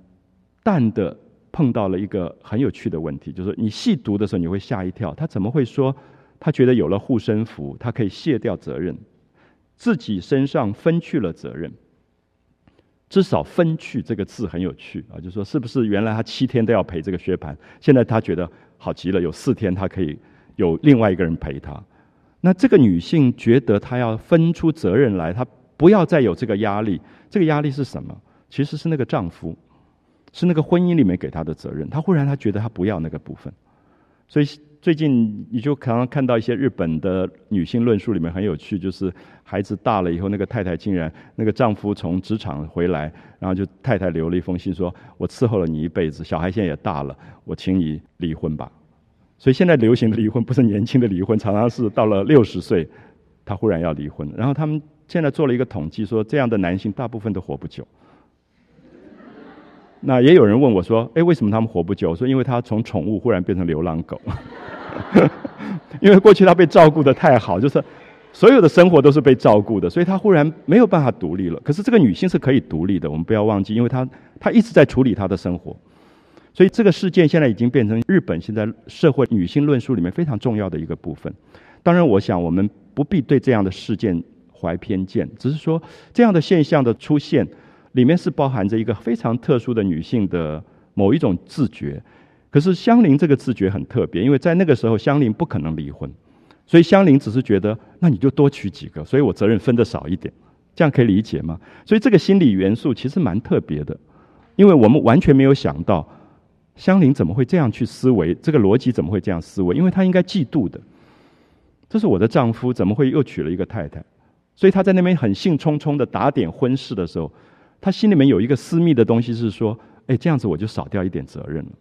淡的碰到了一个很有趣的问题，就是你细读的时候你会吓一跳，他怎么会说他觉得有了护身符，他可以卸掉责任，自己身上分去了责任。至少分去这个字很有趣啊，就说是不是原来他七天都要陪这个薛蟠，现在他觉得好极了，有四天他可以有另外一个人陪他。那这个女性觉得她要分出责任来，她不要再有这个压力。这个压力是什么？其实是那个丈夫，是那个婚姻里面给她的责任。她忽然她觉得她不要那个部分，所以。最近你就常常看到一些日本的女性论述里面很有趣，就是孩子大了以后，那个太太竟然那个丈夫从职场回来，然后就太太留了一封信说：“我伺候了你一辈子，小孩现在也大了，我请你离婚吧。”所以现在流行的离婚不是年轻的离婚，常常是到了六十岁，他忽然要离婚。然后他们现在做了一个统计，说这样的男性大部分都活不久。那也有人问我说：“哎，为什么他们活不久？”我说：“因为他从宠物忽然变成流浪狗。”因为过去他被照顾的太好，就是所有的生活都是被照顾的，所以他忽然没有办法独立了。可是这个女性是可以独立的，我们不要忘记，因为她她一直在处理她的生活，所以这个事件现在已经变成日本现在社会女性论述里面非常重要的一个部分。当然，我想我们不必对这样的事件怀偏见，只是说这样的现象的出现里面是包含着一个非常特殊的女性的某一种自觉。可是香菱这个自觉很特别，因为在那个时候香菱不可能离婚，所以香菱只是觉得那你就多娶几个，所以我责任分得少一点，这样可以理解吗？所以这个心理元素其实蛮特别的，因为我们完全没有想到香菱怎么会这样去思维，这个逻辑怎么会这样思维？因为她应该嫉妒的，这是我的丈夫怎么会又娶了一个太太？所以他在那边很兴冲冲的打点婚事的时候，他心里面有一个私密的东西是说：哎，这样子我就少掉一点责任了。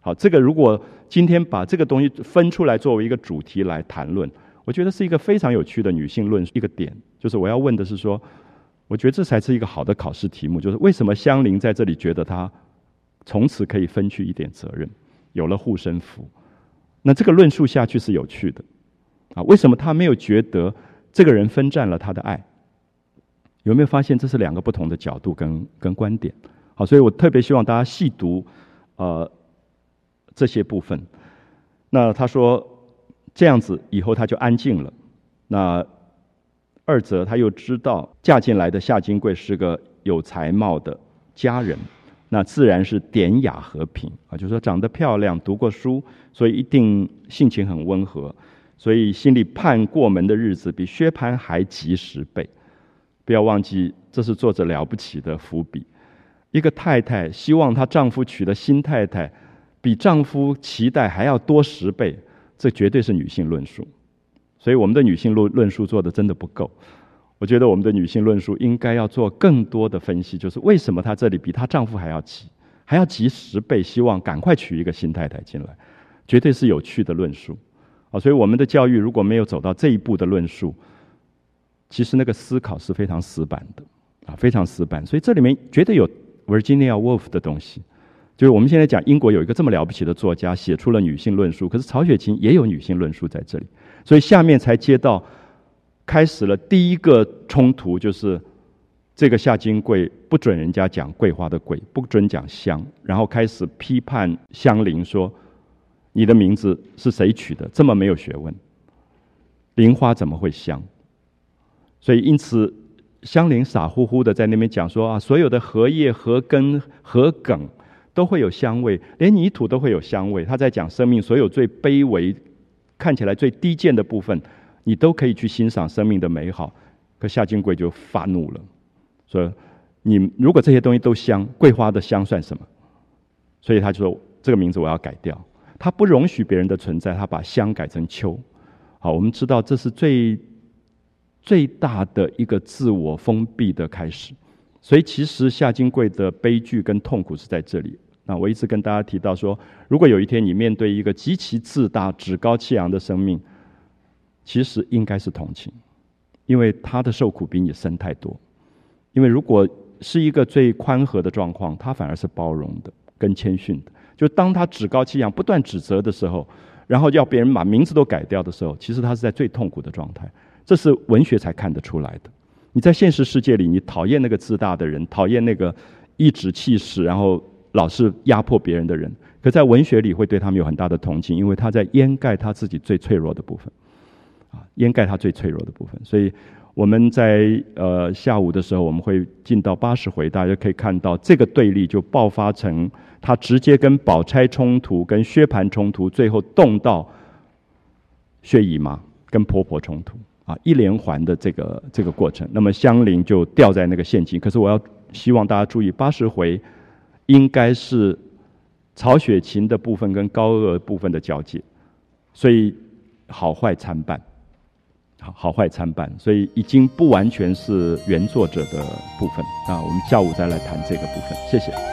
好，这个如果今天把这个东西分出来作为一个主题来谈论，我觉得是一个非常有趣的女性论一个点。就是我要问的是说，我觉得这才是一个好的考试题目，就是为什么香菱在这里觉得她从此可以分去一点责任，有了护身符？那这个论述下去是有趣的啊？为什么她没有觉得这个人分占了她的爱？有没有发现这是两个不同的角度跟跟观点？好，所以我特别希望大家细读，呃。这些部分，那他说这样子以后他就安静了。那二则他又知道嫁进来的夏金贵是个有才貌的佳人，那自然是典雅和平啊，就说长得漂亮，读过书，所以一定性情很温和，所以心里盼过门的日子比薛蟠还急十倍。不要忘记，这是作者了不起的伏笔。一个太太希望她丈夫娶的新太太。比丈夫期待还要多十倍，这绝对是女性论述。所以我们的女性论论述做的真的不够。我觉得我们的女性论述应该要做更多的分析，就是为什么她这里比她丈夫还要急，还要急十倍，希望赶快娶一个新太太进来，绝对是有趣的论述。啊，所以我们的教育如果没有走到这一步的论述，其实那个思考是非常死板的，啊，非常死板。所以这里面绝对有 Virginia Woolf 的东西。就是我们现在讲英国有一个这么了不起的作家写出了女性论述，可是曹雪芹也有女性论述在这里，所以下面才接到开始了第一个冲突，就是这个夏金贵不准人家讲桂花的桂，不准讲香，然后开始批判香菱说：“你的名字是谁取的？这么没有学问，菱花怎么会香？”所以因此香菱傻乎乎的在那边讲说：“啊，所有的荷叶、荷根、荷梗。”都会有香味，连泥土都会有香味。他在讲生命所有最卑微、看起来最低贱的部分，你都可以去欣赏生命的美好。可夏金贵就发怒了，说：“你如果这些东西都香，桂花的香算什么？”所以他就说：“这个名字我要改掉。”他不容许别人的存在，他把香改成秋。好，我们知道这是最最大的一个自我封闭的开始。所以，其实夏金贵的悲剧跟痛苦是在这里。那我一直跟大家提到说，如果有一天你面对一个极其自大、趾高气扬的生命，其实应该是同情，因为他的受苦比你深太多。因为如果是一个最宽和的状况，他反而是包容的、跟谦逊的。就当他趾高气扬、不断指责的时候，然后要别人把名字都改掉的时候，其实他是在最痛苦的状态。这是文学才看得出来的。你在现实世界里，你讨厌那个自大的人，讨厌那个颐指气使，然后老是压迫别人的人。可在文学里，会对他们有很大的同情，因为他在掩盖他自己最脆弱的部分，啊，掩盖他最脆弱的部分。所以我们在呃下午的时候，我们会进到八十回，大家可以看到这个对立就爆发成他直接跟宝钗冲突，跟薛蟠冲突，最后动到薛姨妈跟婆婆冲突。啊，一连环的这个这个过程，那么香菱就掉在那个陷阱。可是我要希望大家注意，八十回应该是曹雪芹的部分跟高鹗部分的交界，所以好坏参半，好好坏参半，所以已经不完全是原作者的部分。啊，我们下午再来谈这个部分，谢谢。